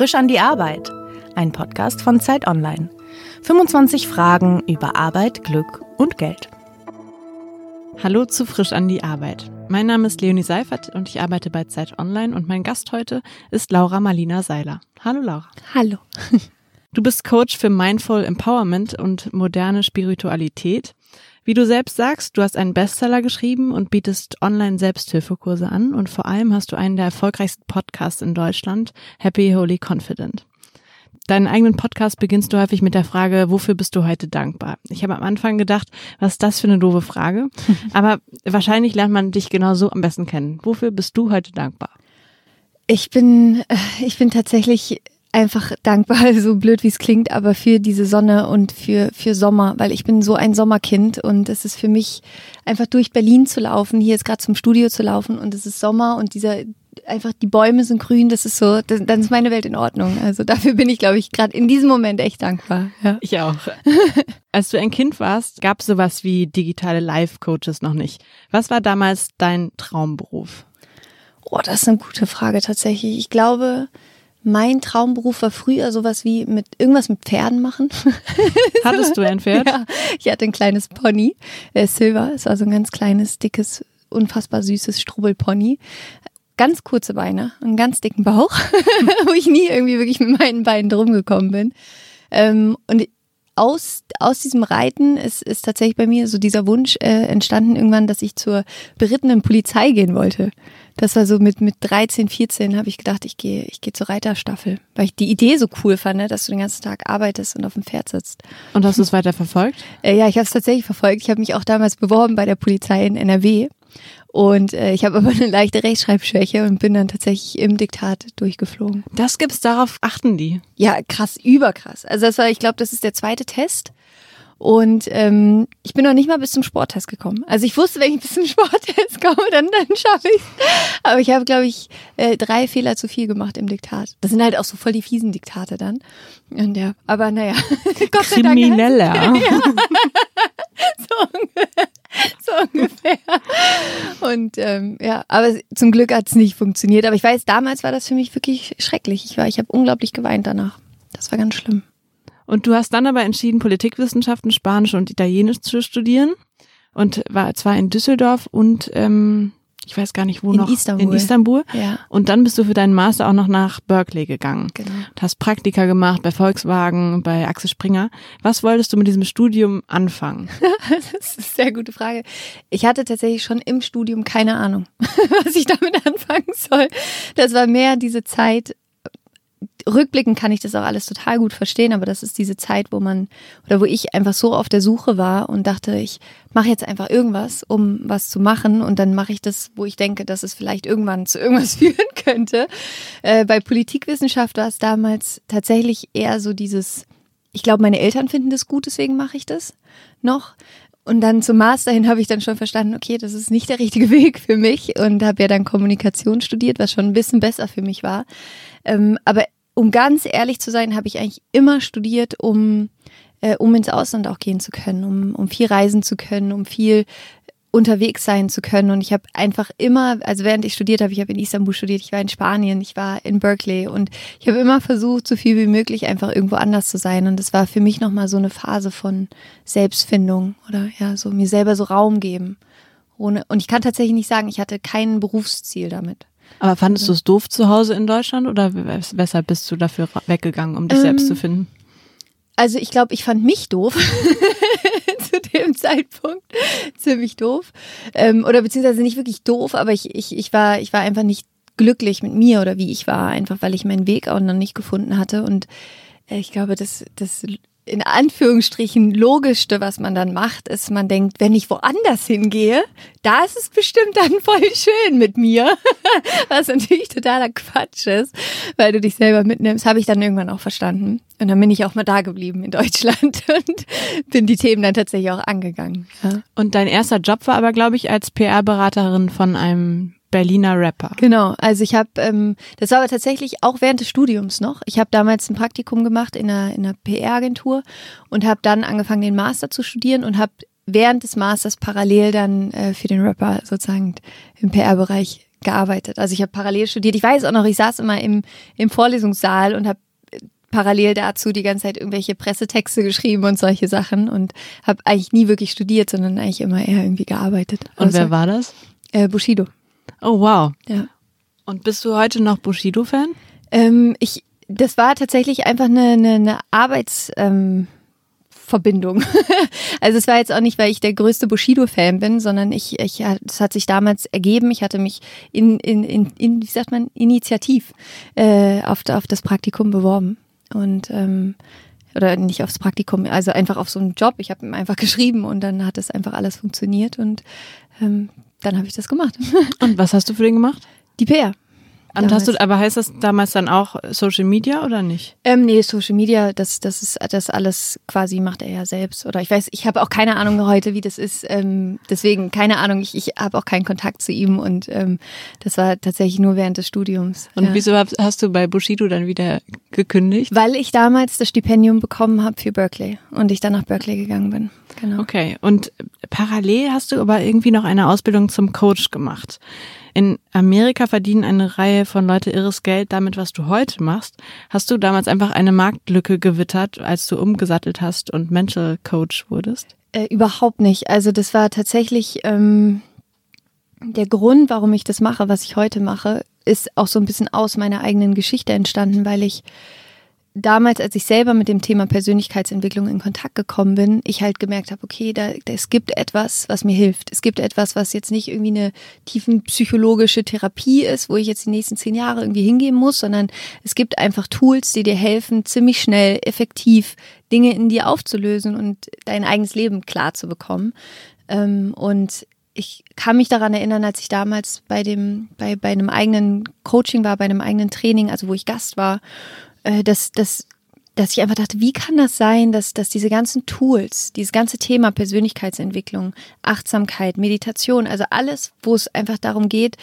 Frisch an die Arbeit, ein Podcast von Zeit Online. 25 Fragen über Arbeit, Glück und Geld. Hallo zu Frisch an die Arbeit. Mein Name ist Leonie Seifert und ich arbeite bei Zeit Online und mein Gast heute ist Laura Marlina Seiler. Hallo Laura. Hallo. Du bist Coach für Mindful Empowerment und moderne Spiritualität. Wie du selbst sagst, du hast einen Bestseller geschrieben und bietest online Selbsthilfekurse an und vor allem hast du einen der erfolgreichsten Podcasts in Deutschland, Happy Holy Confident. Deinen eigenen Podcast beginnst du häufig mit der Frage, wofür bist du heute dankbar? Ich habe am Anfang gedacht, was ist das für eine doofe Frage? Aber wahrscheinlich lernt man dich genau so am besten kennen. Wofür bist du heute dankbar? Ich bin, äh, ich bin tatsächlich einfach dankbar, so blöd wie es klingt, aber für diese Sonne und für, für Sommer, weil ich bin so ein Sommerkind und es ist für mich einfach durch Berlin zu laufen, hier jetzt gerade zum Studio zu laufen und es ist Sommer und dieser einfach die Bäume sind grün, das ist so, das, dann ist meine Welt in Ordnung. Also dafür bin ich, glaube ich, gerade in diesem Moment echt dankbar. Ja. Ich auch. Als du ein Kind warst, gab es sowas wie digitale Life-Coaches noch nicht. Was war damals dein Traumberuf? Oh, das ist eine gute Frage tatsächlich. Ich glaube, mein Traumberuf war früher sowas wie mit irgendwas mit Pferden machen. Hattest du ein Pferd? Ja, ich hatte ein kleines Pony, äh, Silver. Es war so ein ganz kleines, dickes, unfassbar süßes Strubbelpony. Ganz kurze Beine, einen ganz dicken Bauch, wo ich nie irgendwie wirklich mit meinen Beinen drum gekommen bin. Ähm, und aus, aus diesem Reiten ist, ist tatsächlich bei mir so dieser Wunsch äh, entstanden irgendwann, dass ich zur berittenen Polizei gehen wollte. Das war so mit, mit 13, 14 habe ich gedacht, ich gehe ich gehe zur Reiterstaffel, weil ich die Idee so cool fand, ne, dass du den ganzen Tag arbeitest und auf dem Pferd sitzt. Und hast du es weiter verfolgt? Äh, ja, ich habe es tatsächlich verfolgt. Ich habe mich auch damals beworben bei der Polizei in NRW. Und äh, ich habe aber eine leichte Rechtschreibschwäche und bin dann tatsächlich im Diktat durchgeflogen. Das gibt's, darauf achten die. Ja, krass, überkrass. Also das war, ich glaube, das ist der zweite Test. Und ähm, ich bin noch nicht mal bis zum Sporttest gekommen. Also ich wusste, wenn ich bis zum Sporttest komme, dann, dann schaffe ich Aber ich habe, glaube ich, äh, drei Fehler zu viel gemacht im Diktat. Das sind halt auch so voll die fiesen Diktate dann. Und ja, aber naja. Gott Krimineller. Dank, ja. so, ungefähr, so ungefähr. Und ähm, ja, aber zum Glück hat es nicht funktioniert. Aber ich weiß, damals war das für mich wirklich schrecklich. Ich war, ich habe unglaublich geweint danach. Das war ganz schlimm. Und du hast dann aber entschieden, Politikwissenschaften, Spanisch und Italienisch zu studieren und war zwar in Düsseldorf und ähm, ich weiß gar nicht wo in noch Istanbul. in Istanbul. Ja. Und dann bist du für deinen Master auch noch nach Berkeley gegangen. Genau. Du hast Praktika gemacht bei Volkswagen, bei Axel Springer. Was wolltest du mit diesem Studium anfangen? das ist eine sehr gute Frage. Ich hatte tatsächlich schon im Studium keine Ahnung, was ich damit anfangen soll. Das war mehr diese Zeit, rückblickend kann ich das auch alles total gut verstehen, aber das ist diese Zeit, wo man oder wo ich einfach so auf der Suche war und dachte, ich mache jetzt einfach irgendwas, um was zu machen und dann mache ich das, wo ich denke, dass es vielleicht irgendwann zu irgendwas führen könnte. Äh, bei Politikwissenschaft war es damals tatsächlich eher so dieses, ich glaube, meine Eltern finden das gut, deswegen mache ich das noch. Und dann zum Master hin habe ich dann schon verstanden, okay, das ist nicht der richtige Weg für mich und habe ja dann Kommunikation studiert, was schon ein bisschen besser für mich war. Ähm, aber um ganz ehrlich zu sein, habe ich eigentlich immer studiert, um, äh, um ins Ausland auch gehen zu können, um, um viel reisen zu können, um viel unterwegs sein zu können. Und ich habe einfach immer, also während ich studiert habe, ich habe in Istanbul studiert, ich war in Spanien, ich war in Berkeley und ich habe immer versucht, so viel wie möglich einfach irgendwo anders zu sein. Und das war für mich nochmal so eine Phase von Selbstfindung oder ja, so mir selber so Raum geben. Ohne, und ich kann tatsächlich nicht sagen, ich hatte kein Berufsziel damit. Aber fandest du es doof zu Hause in Deutschland oder weshalb bist du dafür weggegangen, um dich ähm, selbst zu finden? Also ich glaube, ich fand mich doof. Zu dem Zeitpunkt. Ziemlich doof. Ähm, oder beziehungsweise nicht wirklich doof, aber ich, ich, ich war ich war einfach nicht glücklich mit mir oder wie ich war, einfach weil ich meinen Weg auch noch nicht gefunden hatte. Und äh, ich glaube, das, das in Anführungsstrichen logischste, was man dann macht, ist, man denkt, wenn ich woanders hingehe, da ist es bestimmt dann voll schön mit mir. Was natürlich totaler Quatsch ist, weil du dich selber mitnimmst, habe ich dann irgendwann auch verstanden. Und dann bin ich auch mal da geblieben in Deutschland und bin die Themen dann tatsächlich auch angegangen. Ja. Und dein erster Job war aber, glaube ich, als PR-Beraterin von einem Berliner Rapper. Genau, also ich habe, ähm, das war aber tatsächlich auch während des Studiums noch. Ich habe damals ein Praktikum gemacht in einer, in einer PR-Agentur und habe dann angefangen, den Master zu studieren und habe während des Masters parallel dann äh, für den Rapper sozusagen im PR-Bereich gearbeitet. Also ich habe parallel studiert. Ich weiß auch noch, ich saß immer im, im Vorlesungssaal und habe parallel dazu die ganze Zeit irgendwelche Pressetexte geschrieben und solche Sachen und habe eigentlich nie wirklich studiert, sondern eigentlich immer eher irgendwie gearbeitet. Und also, wer war das? Äh, Bushido. Oh wow. Ja. Und bist du heute noch Bushido-Fan? Ähm, ich, das war tatsächlich einfach eine, eine, eine Arbeits. Ähm, Verbindung. also es war jetzt auch nicht, weil ich der größte Bushido-Fan bin, sondern ich, ich, es hat sich damals ergeben. Ich hatte mich in, in, in, in wie sagt man, initiativ äh, auf, auf das Praktikum beworben und ähm, oder nicht aufs Praktikum, also einfach auf so einen Job. Ich habe ihm einfach geschrieben und dann hat es einfach alles funktioniert und ähm, dann habe ich das gemacht. Und was hast du für den gemacht? Die PR. Und hast du, aber heißt das damals dann auch Social Media oder nicht? Ähm, nee, Social Media, das, das ist das alles quasi macht er ja selbst. Oder ich weiß, ich habe auch keine Ahnung heute, wie das ist. Ähm, deswegen keine Ahnung, ich, ich habe auch keinen Kontakt zu ihm und ähm, das war tatsächlich nur während des Studiums. Und ja. wieso hast du bei Bushido dann wieder gekündigt? Weil ich damals das Stipendium bekommen habe für Berkeley und ich dann nach Berkeley gegangen bin. Genau. Okay. Und parallel hast du aber irgendwie noch eine Ausbildung zum Coach gemacht. In Amerika verdienen eine Reihe von Leute irres Geld damit, was du heute machst. Hast du damals einfach eine Marktlücke gewittert, als du umgesattelt hast und Mental Coach wurdest? Äh, überhaupt nicht. Also das war tatsächlich ähm, der Grund, warum ich das mache, was ich heute mache, ist auch so ein bisschen aus meiner eigenen Geschichte entstanden, weil ich damals, als ich selber mit dem Thema Persönlichkeitsentwicklung in Kontakt gekommen bin, ich halt gemerkt habe, okay, da, da, es gibt etwas, was mir hilft. Es gibt etwas, was jetzt nicht irgendwie eine tiefen psychologische Therapie ist, wo ich jetzt die nächsten zehn Jahre irgendwie hingehen muss, sondern es gibt einfach Tools, die dir helfen, ziemlich schnell, effektiv Dinge in dir aufzulösen und dein eigenes Leben klar zu bekommen. Ähm, und ich kann mich daran erinnern, als ich damals bei dem, bei, bei einem eigenen Coaching war, bei einem eigenen Training, also wo ich Gast war äh, dass, dass, dass ich einfach dachte, wie kann das sein, dass, dass diese ganzen Tools, dieses ganze Thema Persönlichkeitsentwicklung, Achtsamkeit, Meditation, also alles, wo es einfach darum geht,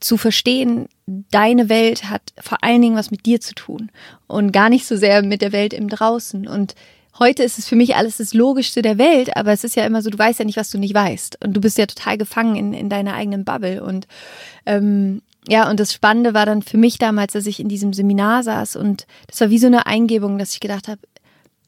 zu verstehen, deine Welt hat vor allen Dingen was mit dir zu tun und gar nicht so sehr mit der Welt im Draußen. Und heute ist es für mich alles das Logischste der Welt, aber es ist ja immer so, du weißt ja nicht, was du nicht weißt. Und du bist ja total gefangen in, in deiner eigenen Bubble. Und ähm, ja, und das Spannende war dann für mich damals, dass ich in diesem Seminar saß und das war wie so eine Eingebung, dass ich gedacht habe,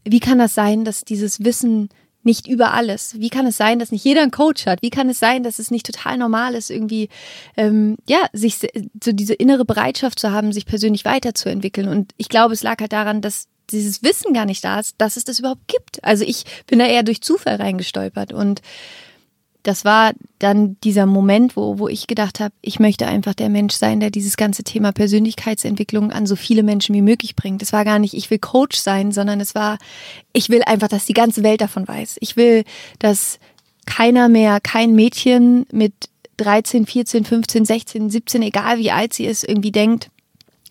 wie kann das sein, dass dieses Wissen nicht über alles? Wie kann es sein, dass nicht jeder einen Coach hat? Wie kann es sein, dass es nicht total normal ist, irgendwie ähm, ja sich so diese innere Bereitschaft zu haben, sich persönlich weiterzuentwickeln? Und ich glaube, es lag halt daran, dass dieses Wissen gar nicht da ist, dass es das überhaupt gibt. Also ich bin da eher durch Zufall reingestolpert und das war dann dieser Moment, wo, wo ich gedacht habe, ich möchte einfach der Mensch sein, der dieses ganze Thema Persönlichkeitsentwicklung an so viele Menschen wie möglich bringt. Es war gar nicht, ich will Coach sein, sondern es war, ich will einfach, dass die ganze Welt davon weiß. Ich will, dass keiner mehr, kein Mädchen mit 13, 14, 15, 16, 17, egal wie alt sie ist, irgendwie denkt,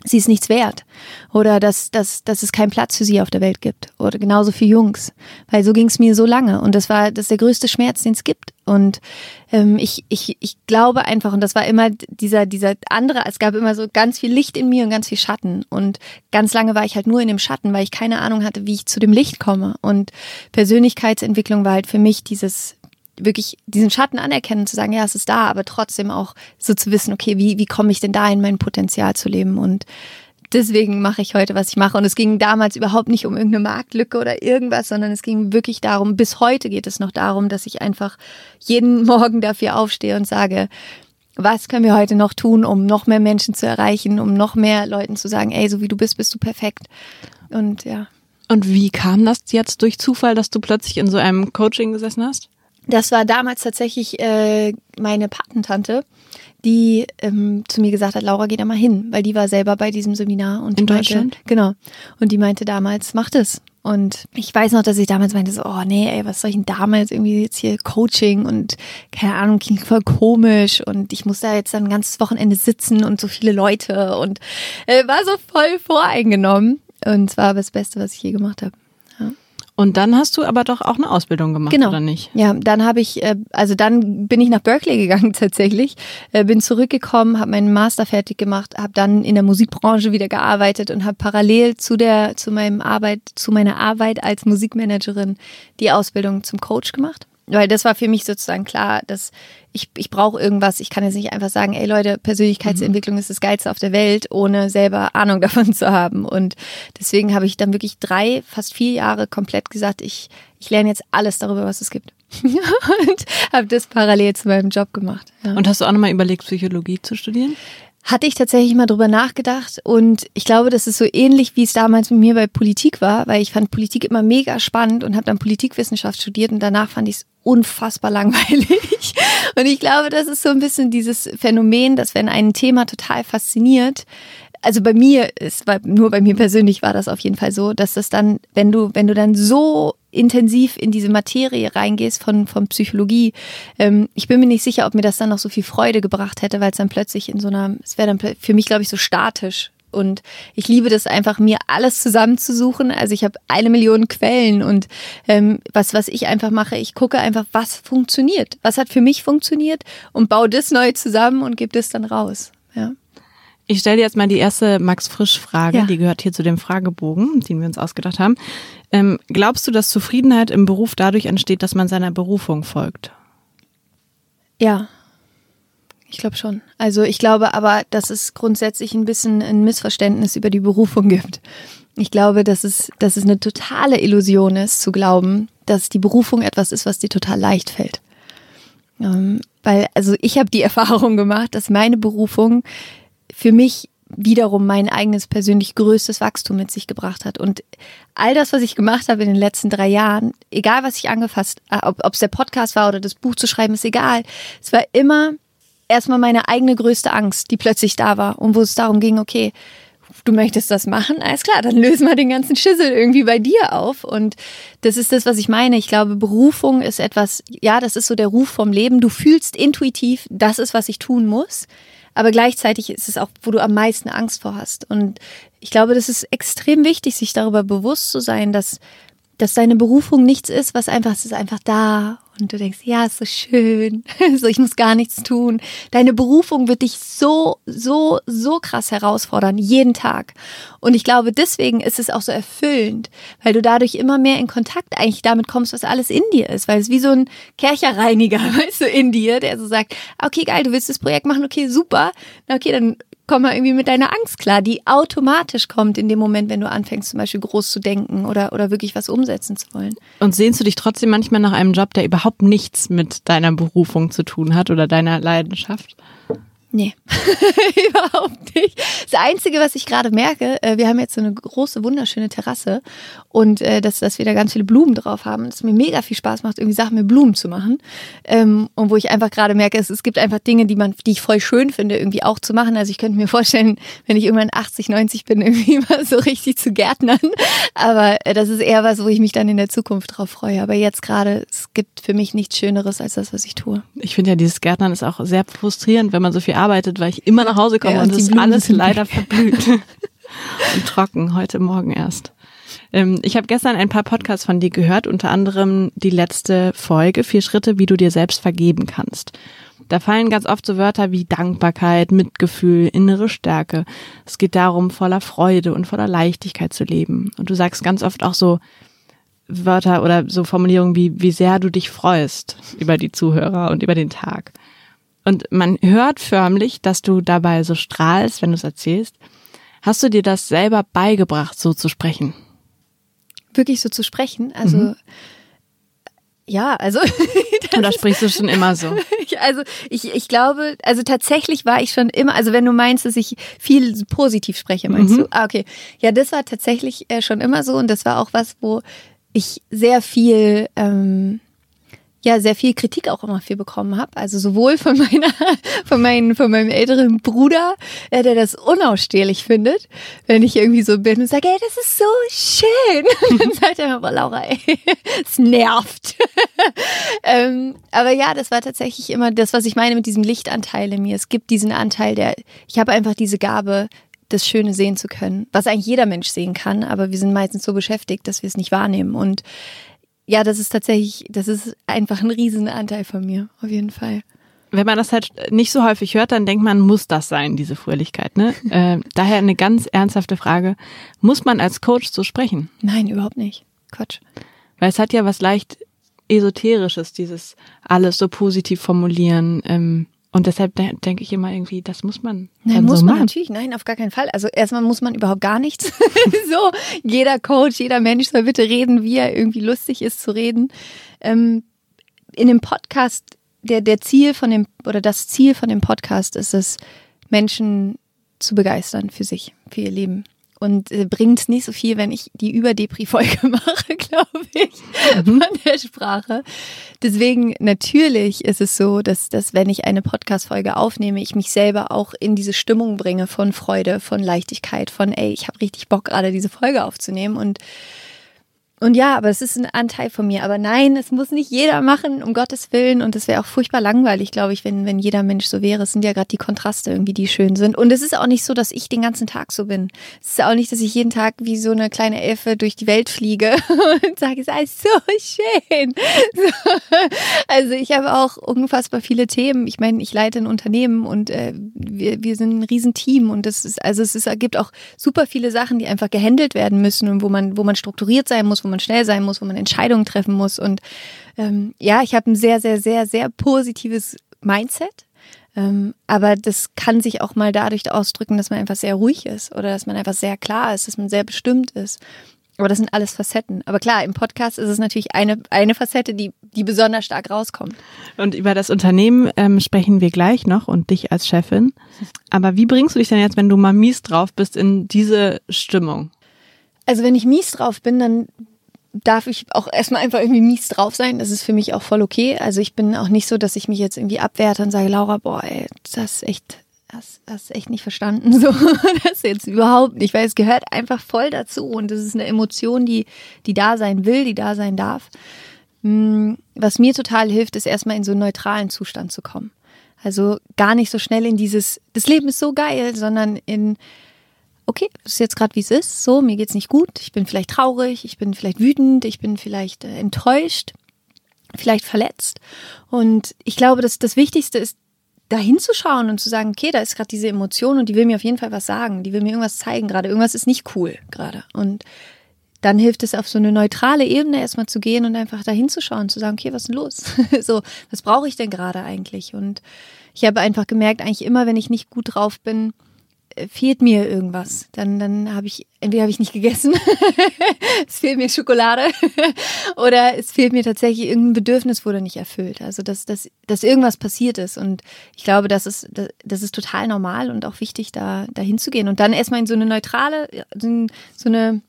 sie ist nichts wert. Oder dass, dass, dass es keinen Platz für sie auf der Welt gibt. Oder genauso für Jungs, weil so ging es mir so lange. Und das war das ist der größte Schmerz, den es gibt. Und ähm, ich, ich, ich glaube einfach und das war immer dieser dieser andere, es gab immer so ganz viel Licht in mir und ganz viel Schatten. Und ganz lange war ich halt nur in dem Schatten, weil ich keine Ahnung hatte, wie ich zu dem Licht komme. Und Persönlichkeitsentwicklung war halt für mich dieses wirklich diesen Schatten anerkennen, zu sagen, ja, es ist da, aber trotzdem auch so zu wissen, okay, wie, wie komme ich denn da in mein Potenzial zu leben und deswegen mache ich heute, was ich mache. Und es ging damals überhaupt nicht um irgendeine Marktlücke oder irgendwas, sondern es ging wirklich darum, bis heute geht es noch darum, dass ich einfach jeden Morgen dafür aufstehe und sage, was können wir heute noch tun, um noch mehr Menschen zu erreichen, um noch mehr Leuten zu sagen, ey, so wie du bist, bist du perfekt. Und ja. Und wie kam das jetzt durch Zufall, dass du plötzlich in so einem Coaching gesessen hast? Das war damals tatsächlich äh, meine Patentante, die ähm, zu mir gesagt hat, Laura, geh da mal hin, weil die war selber bei diesem Seminar und in meinte, Deutschland. Genau. Und die meinte damals, mach das. Und ich weiß noch, dass ich damals meinte so, oh nee, ey, was soll ich denn damals irgendwie jetzt hier Coaching und keine Ahnung, klingt voll komisch und ich muss da jetzt dann ein ganzes Wochenende sitzen und so viele Leute und äh, war so voll voreingenommen. Und es war aber das Beste, was ich je gemacht habe. Und dann hast du aber doch auch eine Ausbildung gemacht, genau. oder nicht? Ja, dann habe ich, äh, also dann bin ich nach Berkeley gegangen tatsächlich, äh, bin zurückgekommen, habe meinen Master fertig gemacht, habe dann in der Musikbranche wieder gearbeitet und habe parallel zu der, zu meinem Arbeit, zu meiner Arbeit als Musikmanagerin die Ausbildung zum Coach gemacht weil das war für mich sozusagen klar, dass ich, ich brauche irgendwas. Ich kann jetzt nicht einfach sagen, ey Leute, Persönlichkeitsentwicklung mhm. ist das Geilste auf der Welt, ohne selber Ahnung davon zu haben. Und deswegen habe ich dann wirklich drei, fast vier Jahre komplett gesagt, ich, ich lerne jetzt alles darüber, was es gibt. und habe das parallel zu meinem Job gemacht. Ja. Und hast du auch nochmal überlegt, Psychologie zu studieren? Hatte ich tatsächlich mal drüber nachgedacht und ich glaube, das ist so ähnlich, wie es damals mit mir bei Politik war, weil ich fand Politik immer mega spannend und habe dann Politikwissenschaft studiert und danach fand ich es unfassbar langweilig. Und ich glaube, das ist so ein bisschen dieses Phänomen, dass wenn ein Thema total fasziniert, also bei mir, war nur bei mir persönlich war das auf jeden Fall so, dass das dann, wenn du, wenn du dann so intensiv in diese Materie reingehst von, von Psychologie, ähm, ich bin mir nicht sicher, ob mir das dann noch so viel Freude gebracht hätte, weil es dann plötzlich in so einer, es wäre dann für mich, glaube ich, so statisch. Und ich liebe das einfach, mir alles zusammenzusuchen. Also ich habe eine Million Quellen und ähm, was, was ich einfach mache, ich gucke einfach, was funktioniert. Was hat für mich funktioniert und baue das neu zusammen und gebe das dann raus. Ja. Ich stelle dir jetzt mal die erste Max Frisch-Frage, ja. die gehört hier zu dem Fragebogen, den wir uns ausgedacht haben. Ähm, glaubst du, dass Zufriedenheit im Beruf dadurch entsteht, dass man seiner Berufung folgt? Ja, ich glaube schon. Also ich glaube aber, dass es grundsätzlich ein bisschen ein Missverständnis über die Berufung gibt. Ich glaube, dass es, dass es eine totale Illusion ist, zu glauben, dass die Berufung etwas ist, was dir total leicht fällt. Ähm, weil, also ich habe die Erfahrung gemacht, dass meine Berufung für mich wiederum mein eigenes persönlich größtes Wachstum mit sich gebracht hat. Und all das, was ich gemacht habe in den letzten drei Jahren, egal was ich angefasst, äh, ob es der Podcast war oder das Buch zu schreiben, ist egal. Es war immer erstmal meine eigene größte Angst, die plötzlich da war und wo es darum ging, okay, du möchtest das machen, alles klar, dann lösen wir den ganzen Schissel irgendwie bei dir auf. Und das ist das, was ich meine. Ich glaube, Berufung ist etwas, ja, das ist so der Ruf vom Leben. Du fühlst intuitiv, das ist, was ich tun muss. Aber gleichzeitig ist es auch, wo du am meisten Angst vor hast. Und ich glaube, das ist extrem wichtig, sich darüber bewusst zu sein, dass, dass deine Berufung nichts ist, was einfach, es ist einfach da und du denkst, ja, ist so schön, so ich muss gar nichts tun. Deine Berufung wird dich so, so, so krass herausfordern, jeden Tag. Und ich glaube, deswegen ist es auch so erfüllend, weil du dadurch immer mehr in Kontakt eigentlich damit kommst, was alles in dir ist, weil es wie so ein Kercherreiniger, weißt du, in dir, der so sagt, okay, geil, du willst das Projekt machen, okay, super, okay, dann komm mal irgendwie mit deiner Angst klar, die automatisch kommt in dem Moment, wenn du anfängst, zum Beispiel groß zu denken oder, oder wirklich was umsetzen zu wollen. Und sehnst du dich trotzdem manchmal nach einem Job, der überhaupt nichts mit deiner Berufung zu tun hat oder deiner Leidenschaft? Nee, überhaupt nicht. Das Einzige, was ich gerade merke, äh, wir haben jetzt so eine große, wunderschöne Terrasse und äh, dass, dass wir da ganz viele Blumen drauf haben. Dass mir mega viel Spaß macht, irgendwie Sachen mit Blumen zu machen. Ähm, und wo ich einfach gerade merke, es, es gibt einfach Dinge, die man, die ich voll schön finde, irgendwie auch zu machen. Also ich könnte mir vorstellen, wenn ich irgendwann 80, 90 bin, irgendwie mal so richtig zu Gärtnern. Aber äh, das ist eher was, wo ich mich dann in der Zukunft drauf freue. Aber jetzt gerade, es gibt für mich nichts Schöneres als das, was ich tue. Ich finde ja, dieses Gärtnern ist auch sehr frustrierend, wenn man so viel arbeitet, weil ich immer nach Hause komme ja, und, und es ist alles leider verblüht und trocken, heute Morgen erst. Ähm, ich habe gestern ein paar Podcasts von dir gehört, unter anderem die letzte Folge, vier Schritte, wie du dir selbst vergeben kannst. Da fallen ganz oft so Wörter wie Dankbarkeit, Mitgefühl, innere Stärke. Es geht darum, voller Freude und voller Leichtigkeit zu leben. Und du sagst ganz oft auch so Wörter oder so Formulierungen wie, wie sehr du dich freust über die Zuhörer und über den Tag. Und man hört förmlich, dass du dabei so strahlst, wenn du es erzählst. Hast du dir das selber beigebracht, so zu sprechen? Wirklich so zu sprechen? Also, mhm. ja, also. Oder sprichst du schon immer so? also, ich, ich glaube, also tatsächlich war ich schon immer, also wenn du meinst, dass ich viel positiv spreche, meinst mhm. du? Ah, okay. Ja, das war tatsächlich äh, schon immer so und das war auch was, wo ich sehr viel, ähm, ja sehr viel Kritik auch immer viel bekommen habe. Also sowohl von meiner, von meinem, von meinem älteren Bruder, äh, der das unausstehlich findet, wenn ich irgendwie so bin und sage, ey, das ist so schön. Und dann sagt er aber Laura, ey, es nervt. ähm, aber ja, das war tatsächlich immer das, was ich meine mit diesem Lichtanteil in mir. Es gibt diesen Anteil, der, ich habe einfach diese Gabe, das Schöne sehen zu können, was eigentlich jeder Mensch sehen kann, aber wir sind meistens so beschäftigt, dass wir es nicht wahrnehmen. Und ja, das ist tatsächlich, das ist einfach ein riesen Anteil von mir, auf jeden Fall. Wenn man das halt nicht so häufig hört, dann denkt man, muss das sein, diese Fröhlichkeit. Ne? äh, daher eine ganz ernsthafte Frage. Muss man als Coach so sprechen? Nein, überhaupt nicht. Quatsch. Weil es hat ja was leicht Esoterisches, dieses alles so positiv formulieren. Ähm, und deshalb de denke ich immer irgendwie, das muss man. Nein, muss so man machen. natürlich, nein, auf gar keinen Fall. Also erstmal muss man überhaupt gar nichts. so, jeder Coach, jeder Mensch soll bitte reden, wie er irgendwie lustig ist zu reden. Ähm, in dem Podcast, der, der Ziel von dem, oder das Ziel von dem Podcast ist es, Menschen zu begeistern für sich, für ihr Leben. Und äh, bringt nicht so viel, wenn ich die Über-Depri-Folge mache, glaube ich, von der Sprache. Deswegen natürlich ist es so, dass, dass wenn ich eine Podcast-Folge aufnehme, ich mich selber auch in diese Stimmung bringe von Freude, von Leichtigkeit, von ey, ich habe richtig Bock, gerade diese Folge aufzunehmen. Und und ja, aber es ist ein Anteil von mir. Aber nein, es muss nicht jeder machen, um Gottes Willen. Und es wäre auch furchtbar langweilig, glaube ich, wenn, wenn jeder Mensch so wäre. Es sind ja gerade die Kontraste irgendwie, die schön sind. Und es ist auch nicht so, dass ich den ganzen Tag so bin. Es ist auch nicht, dass ich jeden Tag wie so eine kleine Elfe durch die Welt fliege und sage, es ist alles so schön. So. Also ich habe auch unfassbar viele Themen. Ich meine, ich leite ein Unternehmen und äh, wir, wir sind ein Riesenteam. Und das ist, also es ist, gibt auch super viele Sachen, die einfach gehandelt werden müssen und wo man, wo man strukturiert sein muss, wo man schnell sein muss, wo man Entscheidungen treffen muss. Und ähm, ja, ich habe ein sehr, sehr, sehr, sehr positives Mindset. Ähm, aber das kann sich auch mal dadurch ausdrücken, dass man einfach sehr ruhig ist oder dass man einfach sehr klar ist, dass man sehr bestimmt ist. Aber das sind alles Facetten. Aber klar, im Podcast ist es natürlich eine, eine Facette, die, die besonders stark rauskommt. Und über das Unternehmen ähm, sprechen wir gleich noch und dich als Chefin. Aber wie bringst du dich denn jetzt, wenn du mal mies drauf bist, in diese Stimmung? Also wenn ich mies drauf bin, dann darf ich auch erstmal einfach irgendwie mies drauf sein. Das ist für mich auch voll okay. Also ich bin auch nicht so, dass ich mich jetzt irgendwie abwerte und sage, Laura, boah, ey, das ist echt, das hast echt nicht verstanden. So, das jetzt überhaupt nicht, weil es gehört einfach voll dazu und das ist eine Emotion, die, die da sein will, die da sein darf. Hm, was mir total hilft, ist erstmal in so einen neutralen Zustand zu kommen. Also gar nicht so schnell in dieses, das Leben ist so geil, sondern in, okay, das ist jetzt gerade wie es ist, so, mir geht's nicht gut, ich bin vielleicht traurig, ich bin vielleicht wütend, ich bin vielleicht äh, enttäuscht, vielleicht verletzt. Und ich glaube, dass das Wichtigste ist, da hinzuschauen und zu sagen, okay, da ist gerade diese Emotion und die will mir auf jeden Fall was sagen, die will mir irgendwas zeigen gerade, irgendwas ist nicht cool gerade. Und dann hilft es auf so eine neutrale Ebene erstmal zu gehen und einfach da hinzuschauen, zu sagen, okay, was ist denn los? so, was brauche ich denn gerade eigentlich? Und ich habe einfach gemerkt, eigentlich immer, wenn ich nicht gut drauf bin, fehlt mir irgendwas. Dann, dann habe ich, entweder habe ich nicht gegessen, es fehlt mir Schokolade oder es fehlt mir tatsächlich irgendein Bedürfnis wurde nicht erfüllt. Also dass, dass, dass irgendwas passiert ist. Und ich glaube, das ist, das, das ist total normal und auch wichtig, da, da hinzugehen. Und dann erstmal in so eine neutrale, so eine,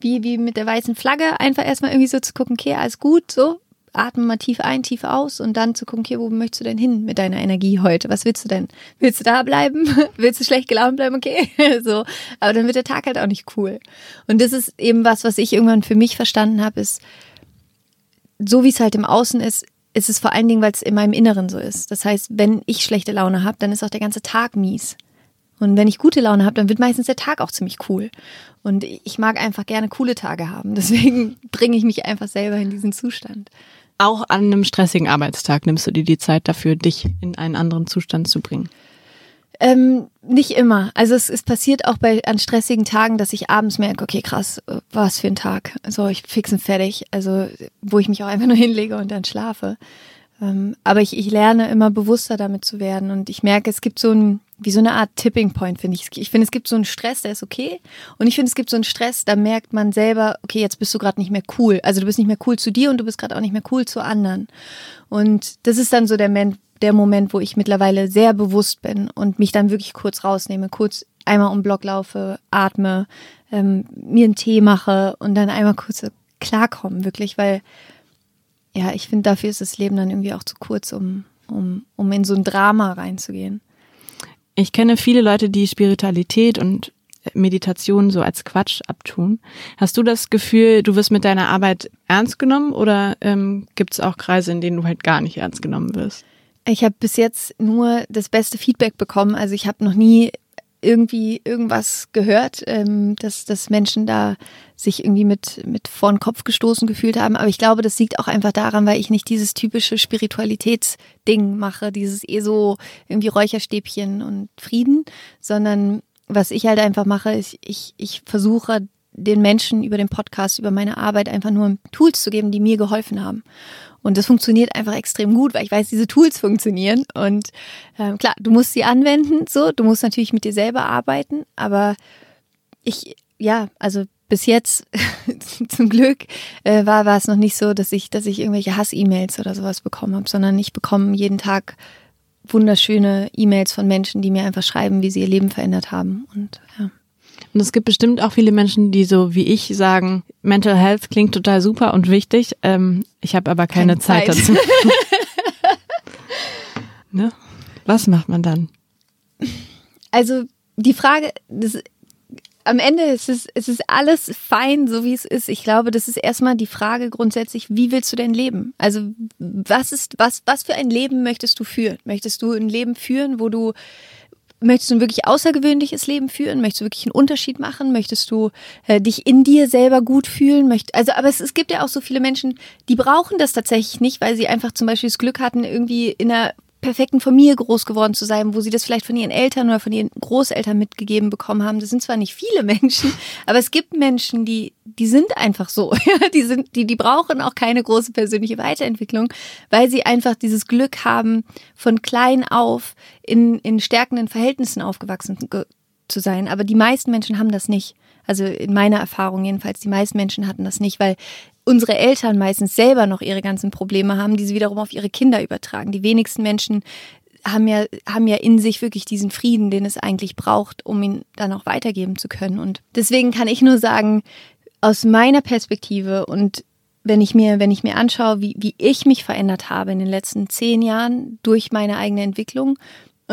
wie, wie mit der weißen Flagge, einfach erstmal irgendwie so zu gucken, okay, alles gut, so, atme mal tief ein, tief aus und dann zu gucken, okay, wo möchtest du denn hin mit deiner Energie heute? Was willst du denn? Willst du da bleiben? willst du schlecht gelaunt bleiben? Okay, so. Aber dann wird der Tag halt auch nicht cool. Und das ist eben was, was ich irgendwann für mich verstanden habe, ist, so wie es halt im Außen ist, ist es vor allen Dingen, weil es in meinem Inneren so ist. Das heißt, wenn ich schlechte Laune habe, dann ist auch der ganze Tag mies. Und wenn ich gute Laune habe, dann wird meistens der Tag auch ziemlich cool. Und ich mag einfach gerne coole Tage haben. Deswegen bringe ich mich einfach selber in diesen Zustand. Auch an einem stressigen Arbeitstag nimmst du dir die Zeit dafür, dich in einen anderen Zustand zu bringen? Ähm, nicht immer. Also es, es passiert auch bei an stressigen Tagen, dass ich abends merke, okay, krass, was für ein Tag. So, ich fix und fertig. Also, wo ich mich auch einfach nur hinlege und dann schlafe. Ähm, aber ich, ich lerne immer bewusster damit zu werden und ich merke, es gibt so ein, wie so eine Art Tipping Point, finde ich. Ich finde, es gibt so einen Stress, der ist okay. Und ich finde, es gibt so einen Stress, da merkt man selber, okay, jetzt bist du gerade nicht mehr cool. Also du bist nicht mehr cool zu dir und du bist gerade auch nicht mehr cool zu anderen. Und das ist dann so der Moment, der Moment, wo ich mittlerweile sehr bewusst bin und mich dann wirklich kurz rausnehme, kurz einmal um Block laufe, atme, ähm, mir einen Tee mache und dann einmal kurz klarkommen, wirklich, weil ja, ich finde, dafür ist das Leben dann irgendwie auch zu kurz, um, um, um in so ein Drama reinzugehen. Ich kenne viele Leute, die Spiritualität und Meditation so als Quatsch abtun. Hast du das Gefühl, du wirst mit deiner Arbeit ernst genommen oder ähm, gibt es auch Kreise, in denen du halt gar nicht ernst genommen wirst? Ich habe bis jetzt nur das beste Feedback bekommen. Also ich habe noch nie irgendwie irgendwas gehört, ähm, dass, dass Menschen da sich irgendwie mit, mit vor den Kopf gestoßen gefühlt haben. Aber ich glaube, das liegt auch einfach daran, weil ich nicht dieses typische Spiritualitätsding mache, dieses eh so irgendwie Räucherstäbchen und Frieden, sondern was ich halt einfach mache, ist, ich, ich versuche den Menschen über den Podcast, über meine Arbeit einfach nur Tools zu geben, die mir geholfen haben. Und das funktioniert einfach extrem gut, weil ich weiß, diese Tools funktionieren. Und ähm, klar, du musst sie anwenden, so, du musst natürlich mit dir selber arbeiten, aber ich, ja, also bis jetzt zum Glück äh, war, war es noch nicht so, dass ich, dass ich irgendwelche Hass-E-Mails oder sowas bekommen habe, sondern ich bekomme jeden Tag wunderschöne E-Mails von Menschen, die mir einfach schreiben, wie sie ihr Leben verändert haben. Und ja. Und es gibt bestimmt auch viele Menschen, die so wie ich sagen, Mental Health klingt total super und wichtig. Ähm, ich habe aber keine, keine Zeit. Zeit dazu. ne? Was macht man dann? Also die Frage, das, am Ende ist es, es ist alles fein, so wie es ist. Ich glaube, das ist erstmal die Frage grundsätzlich, wie willst du denn leben? Also, was ist, was, was für ein Leben möchtest du führen? Möchtest du ein Leben führen, wo du, möchtest du ein wirklich außergewöhnliches Leben führen? Möchtest du wirklich einen Unterschied machen? Möchtest du äh, dich in dir selber gut fühlen? Möcht, also, aber es, es gibt ja auch so viele Menschen, die brauchen das tatsächlich nicht, weil sie einfach zum Beispiel das Glück hatten, irgendwie in einer perfekten Familie groß geworden zu sein, wo sie das vielleicht von ihren Eltern oder von ihren Großeltern mitgegeben bekommen haben. Das sind zwar nicht viele Menschen, aber es gibt Menschen, die, die sind einfach so. die sind, die, die brauchen auch keine große persönliche Weiterentwicklung, weil sie einfach dieses Glück haben, von klein auf in, in stärkenden Verhältnissen aufgewachsen zu sein. Aber die meisten Menschen haben das nicht. Also in meiner Erfahrung jedenfalls, die meisten Menschen hatten das nicht, weil unsere Eltern meistens selber noch ihre ganzen Probleme haben, die sie wiederum auf ihre Kinder übertragen. Die wenigsten Menschen haben ja, haben ja in sich wirklich diesen Frieden, den es eigentlich braucht, um ihn dann auch weitergeben zu können. Und deswegen kann ich nur sagen, aus meiner Perspektive und wenn ich mir, wenn ich mir anschaue, wie, wie ich mich verändert habe in den letzten zehn Jahren durch meine eigene Entwicklung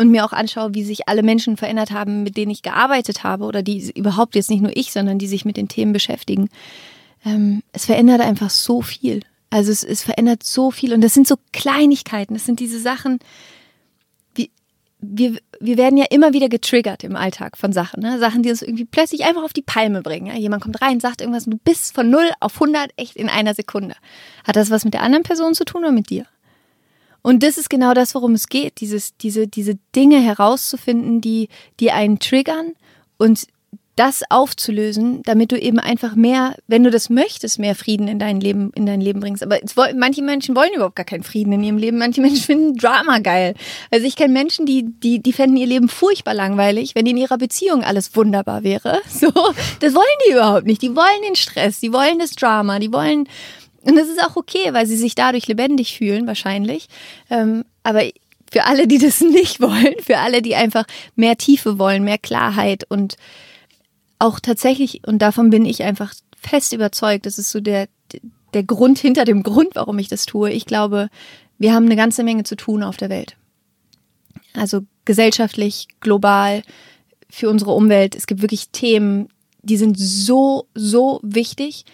und mir auch anschaue, wie sich alle Menschen verändert haben, mit denen ich gearbeitet habe oder die überhaupt jetzt nicht nur ich, sondern die sich mit den Themen beschäftigen, ähm, es verändert einfach so viel. Also es, es verändert so viel und das sind so Kleinigkeiten, das sind diese Sachen, wie, wir, wir werden ja immer wieder getriggert im Alltag von Sachen, ne? Sachen, die uns irgendwie plötzlich einfach auf die Palme bringen. Ja? Jemand kommt rein, sagt irgendwas und du bist von 0 auf 100 echt in einer Sekunde. Hat das was mit der anderen Person zu tun oder mit dir? Und das ist genau das, worum es geht, dieses, diese, diese Dinge herauszufinden, die, die einen triggern und das aufzulösen, damit du eben einfach mehr, wenn du das möchtest, mehr Frieden in dein Leben, in dein Leben bringst. Aber es, manche Menschen wollen überhaupt gar keinen Frieden in ihrem Leben. Manche Menschen finden Drama geil. Also ich kenne Menschen, die, die, die fänden ihr Leben furchtbar langweilig, wenn in ihrer Beziehung alles wunderbar wäre. So, das wollen die überhaupt nicht. Die wollen den Stress, die wollen das Drama, die wollen, und das ist auch okay, weil sie sich dadurch lebendig fühlen, wahrscheinlich. Ähm, aber für alle, die das nicht wollen, für alle, die einfach mehr Tiefe wollen, mehr Klarheit und auch tatsächlich, und davon bin ich einfach fest überzeugt, das ist so der, der Grund hinter dem Grund, warum ich das tue. Ich glaube, wir haben eine ganze Menge zu tun auf der Welt. Also gesellschaftlich, global, für unsere Umwelt. Es gibt wirklich Themen, die sind so, so wichtig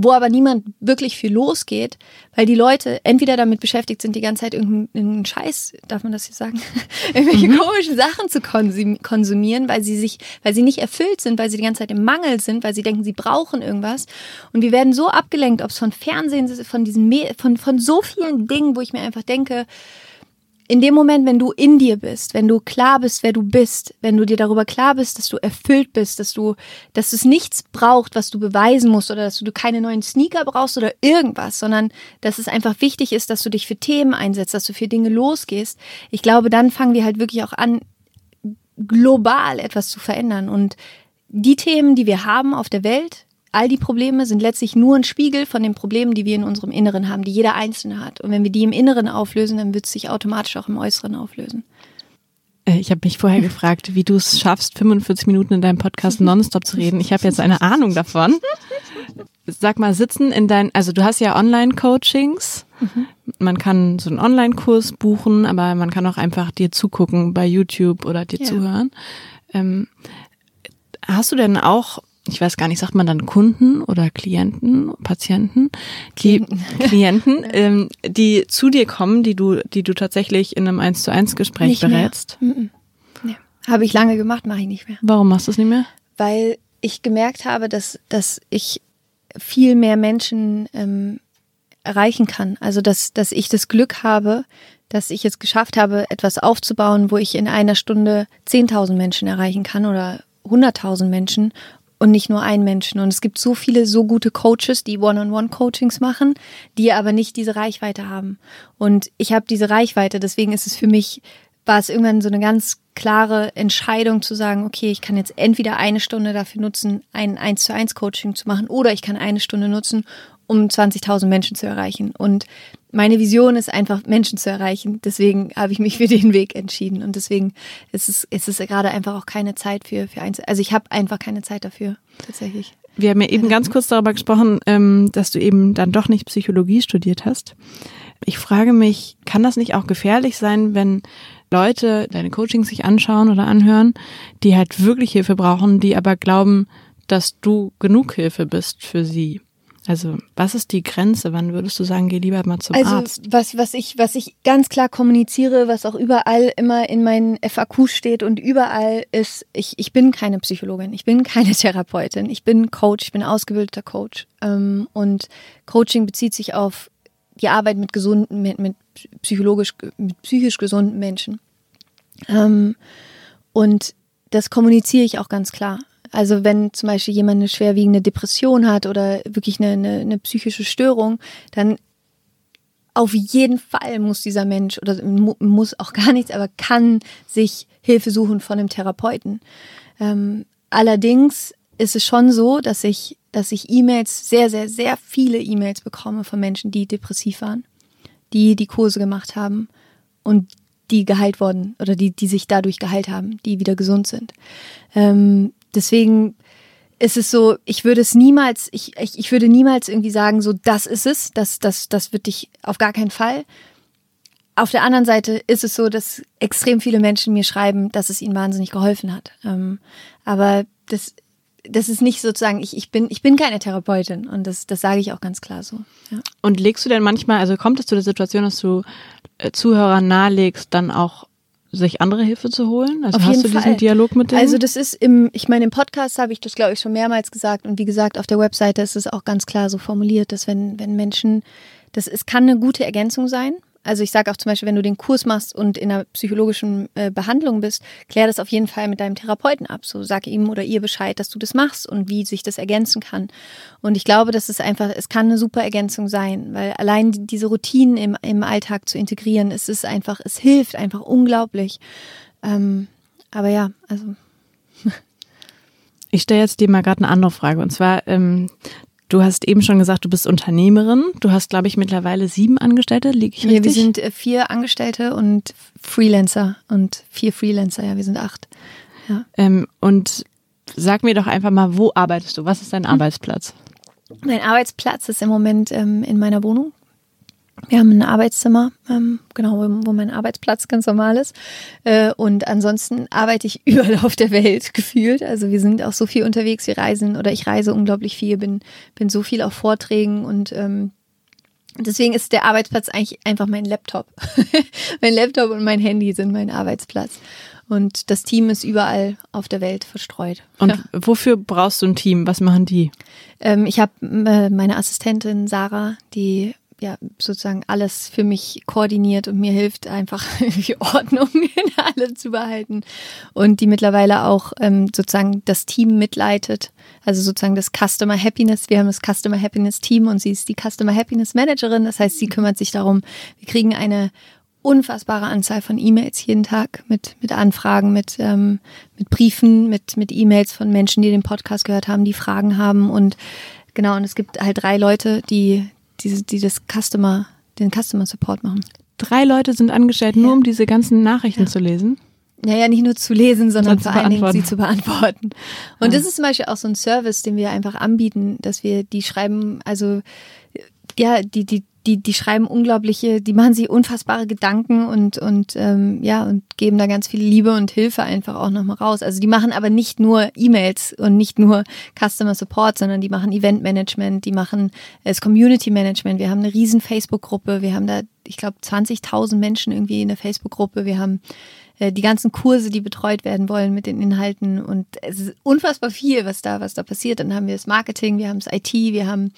wo aber niemand wirklich viel losgeht, weil die Leute entweder damit beschäftigt sind, die ganze Zeit irgendeinen Scheiß, darf man das hier sagen, irgendwelche mhm. komischen Sachen zu konsumieren, weil sie sich, weil sie nicht erfüllt sind, weil sie die ganze Zeit im Mangel sind, weil sie denken, sie brauchen irgendwas. Und wir werden so abgelenkt, ob es von Fernsehen ist, von diesen, von, von so vielen Dingen, wo ich mir einfach denke, in dem Moment, wenn du in dir bist, wenn du klar bist, wer du bist, wenn du dir darüber klar bist, dass du erfüllt bist, dass du, dass es nichts braucht, was du beweisen musst oder dass du keine neuen Sneaker brauchst oder irgendwas, sondern dass es einfach wichtig ist, dass du dich für Themen einsetzt, dass du für Dinge losgehst. Ich glaube, dann fangen wir halt wirklich auch an, global etwas zu verändern und die Themen, die wir haben auf der Welt, all die Probleme sind letztlich nur ein Spiegel von den Problemen, die wir in unserem Inneren haben, die jeder Einzelne hat. Und wenn wir die im Inneren auflösen, dann wird es sich automatisch auch im Äußeren auflösen. Äh, ich habe mich vorher gefragt, wie du es schaffst, 45 Minuten in deinem Podcast nonstop zu reden. Ich habe jetzt eine Ahnung davon. Sag mal, sitzen in deinen, also du hast ja Online-Coachings. Mhm. Man kann so einen Online-Kurs buchen, aber man kann auch einfach dir zugucken bei YouTube oder dir ja. zuhören. Ähm, hast du denn auch ich weiß gar nicht, sagt man dann Kunden oder Klienten, Patienten, die Klienten, ähm, die zu dir kommen, die du, die du tatsächlich in einem eins zu eins Gespräch nicht berätst? Nee. Habe ich lange gemacht, mache ich nicht mehr. Warum machst du es nicht mehr? Weil ich gemerkt habe, dass, dass ich viel mehr Menschen ähm, erreichen kann. Also dass, dass ich das Glück habe, dass ich es geschafft habe, etwas aufzubauen, wo ich in einer Stunde 10.000 Menschen erreichen kann oder 100.000 Menschen und nicht nur einen Menschen. Und es gibt so viele so gute Coaches, die One-on-One-Coachings machen, die aber nicht diese Reichweite haben. Und ich habe diese Reichweite, deswegen ist es für mich, war es irgendwann so eine ganz klare Entscheidung zu sagen, okay, ich kann jetzt entweder eine Stunde dafür nutzen, ein 1 zu 1 Coaching zu machen, oder ich kann eine Stunde nutzen, um 20.000 Menschen zu erreichen. Und meine Vision ist einfach, Menschen zu erreichen. Deswegen habe ich mich für den Weg entschieden. Und deswegen ist es, ist es gerade einfach auch keine Zeit für, für Einzel Also ich habe einfach keine Zeit dafür, tatsächlich. Wir haben ja eben ganz kurz darüber gesprochen, ähm, dass du eben dann doch nicht Psychologie studiert hast. Ich frage mich, kann das nicht auch gefährlich sein, wenn Leute deine Coachings sich anschauen oder anhören, die halt wirklich Hilfe brauchen, die aber glauben, dass du genug Hilfe bist für sie? Also, was ist die Grenze? Wann würdest du sagen, geh lieber mal zum also, Arzt? Also, was, was, ich, was ich ganz klar kommuniziere, was auch überall immer in meinen FAQ steht und überall ist, ich, ich bin keine Psychologin, ich bin keine Therapeutin, ich bin Coach, ich bin ausgebildeter Coach. Ähm, und Coaching bezieht sich auf die Arbeit mit gesunden, mit, mit psychologisch, mit psychisch gesunden Menschen. Ähm, und das kommuniziere ich auch ganz klar. Also wenn zum Beispiel jemand eine schwerwiegende Depression hat oder wirklich eine, eine, eine psychische Störung, dann auf jeden Fall muss dieser Mensch oder muss auch gar nichts, aber kann sich Hilfe suchen von einem Therapeuten. Ähm, allerdings ist es schon so, dass ich, dass ich E-Mails, sehr, sehr, sehr viele E-Mails bekomme von Menschen, die depressiv waren, die die Kurse gemacht haben und die geheilt wurden oder die, die sich dadurch geheilt haben, die wieder gesund sind. Ähm, deswegen ist es so, ich würde es niemals, ich, ich, ich würde niemals irgendwie sagen, so das ist es, das, das, das wird dich auf gar keinen Fall. Auf der anderen Seite ist es so, dass extrem viele Menschen mir schreiben, dass es ihnen wahnsinnig geholfen hat. Ähm, aber das, das ist nicht sozusagen, ich, ich, bin, ich bin keine Therapeutin und das, das sage ich auch ganz klar so. Ja. Und legst du denn manchmal, also kommt es zu der Situation, dass du äh, Zuhörern nahelegst, dann auch sich andere Hilfe zu holen? Also Auf hast du diesen Fall. Dialog mit denen? Also das ist im, ich meine, im Podcast habe ich das, glaube ich, schon mehrmals gesagt und wie gesagt, auf der Webseite ist es auch ganz klar so formuliert, dass wenn, wenn Menschen, das es kann eine gute Ergänzung sein, also ich sage auch zum Beispiel, wenn du den Kurs machst und in einer psychologischen äh, Behandlung bist, klär das auf jeden Fall mit deinem Therapeuten ab. So sag ihm oder ihr Bescheid, dass du das machst und wie sich das ergänzen kann. Und ich glaube, dass es einfach, es kann eine super Ergänzung sein, weil allein diese Routinen im, im Alltag zu integrieren, es ist einfach, es hilft einfach unglaublich. Ähm, aber ja, also. Ich stelle jetzt dir mal gerade eine andere Frage. Und zwar, ähm, du hast eben schon gesagt, du bist Unternehmerin. Du hast, glaube ich, mittlerweile sieben Angestellte. Liege ich richtig? Ja, wir sind äh, vier Angestellte und Freelancer und vier Freelancer. Ja, wir sind acht. Ja. Ähm, und sag mir doch einfach mal, wo arbeitest du? Was ist dein Hm. Arbeitsplatz? Mein Arbeitsplatz ist im Moment ähm, in meiner Wohnung. Wir haben ein Arbeitszimmer, ähm, genau, wo, wo mein Arbeitsplatz ganz normal ist. Äh, und ansonsten arbeite ich überall auf der Welt gefühlt. Also wir sind auch so viel unterwegs, wir reisen oder ich reise unglaublich viel, bin, bin so viel auf Vorträgen und ähm, deswegen ist der Arbeitsplatz eigentlich einfach mein Laptop. mein Laptop und mein Handy sind mein Arbeitsplatz. Und das Team ist überall auf der Welt verstreut. Und Ja. wofür brauchst du ein Team? Was machen die? Ähm, ich habe äh, meine Assistentin Sarah, die ja sozusagen alles für mich koordiniert und mir hilft, einfach die Ordnung in allem zu behalten. Und die mittlerweile auch ähm, sozusagen das Team mitleitet. Also sozusagen das Customer Happiness. Wir haben das Customer Happiness Team und sie ist die Customer Happiness Managerin. Das heißt, sie kümmert sich darum, wir kriegen eine unfassbare Anzahl von E-Mails jeden Tag mit, mit Anfragen, mit, ähm, mit Briefen, mit, mit E-Mails von Menschen, die den Podcast gehört haben, die Fragen haben. Und genau, und es gibt halt drei Leute, die, die, die das Customer, den Customer Support machen. Drei Leute sind angestellt, nur Ja. um diese ganzen Nachrichten zu lesen. Naja, nicht nur zu lesen, sondern vor allen Dingen sie zu beantworten. Und das ist zum Beispiel auch so ein Service, den wir einfach anbieten, dass wir die schreiben, also ja, die, die, die, die schreiben unglaubliche, die machen sich unfassbare Gedanken und, und ähm, ja, und geben da ganz viel Liebe und Hilfe einfach auch nochmal raus. Also die machen aber nicht nur E-Mails und nicht nur Customer Support, sondern die machen Event Management, die machen äh, das Community Management. Wir haben eine riesen Facebook-Gruppe, wir haben da, ich glaube, 20.000 Menschen irgendwie in der Facebook-Gruppe. Wir haben äh, die ganzen Kurse, die betreut werden wollen mit den Inhalten und es ist unfassbar viel, was da, was da passiert. Dann haben wir das Marketing, wir haben das IT, wir haben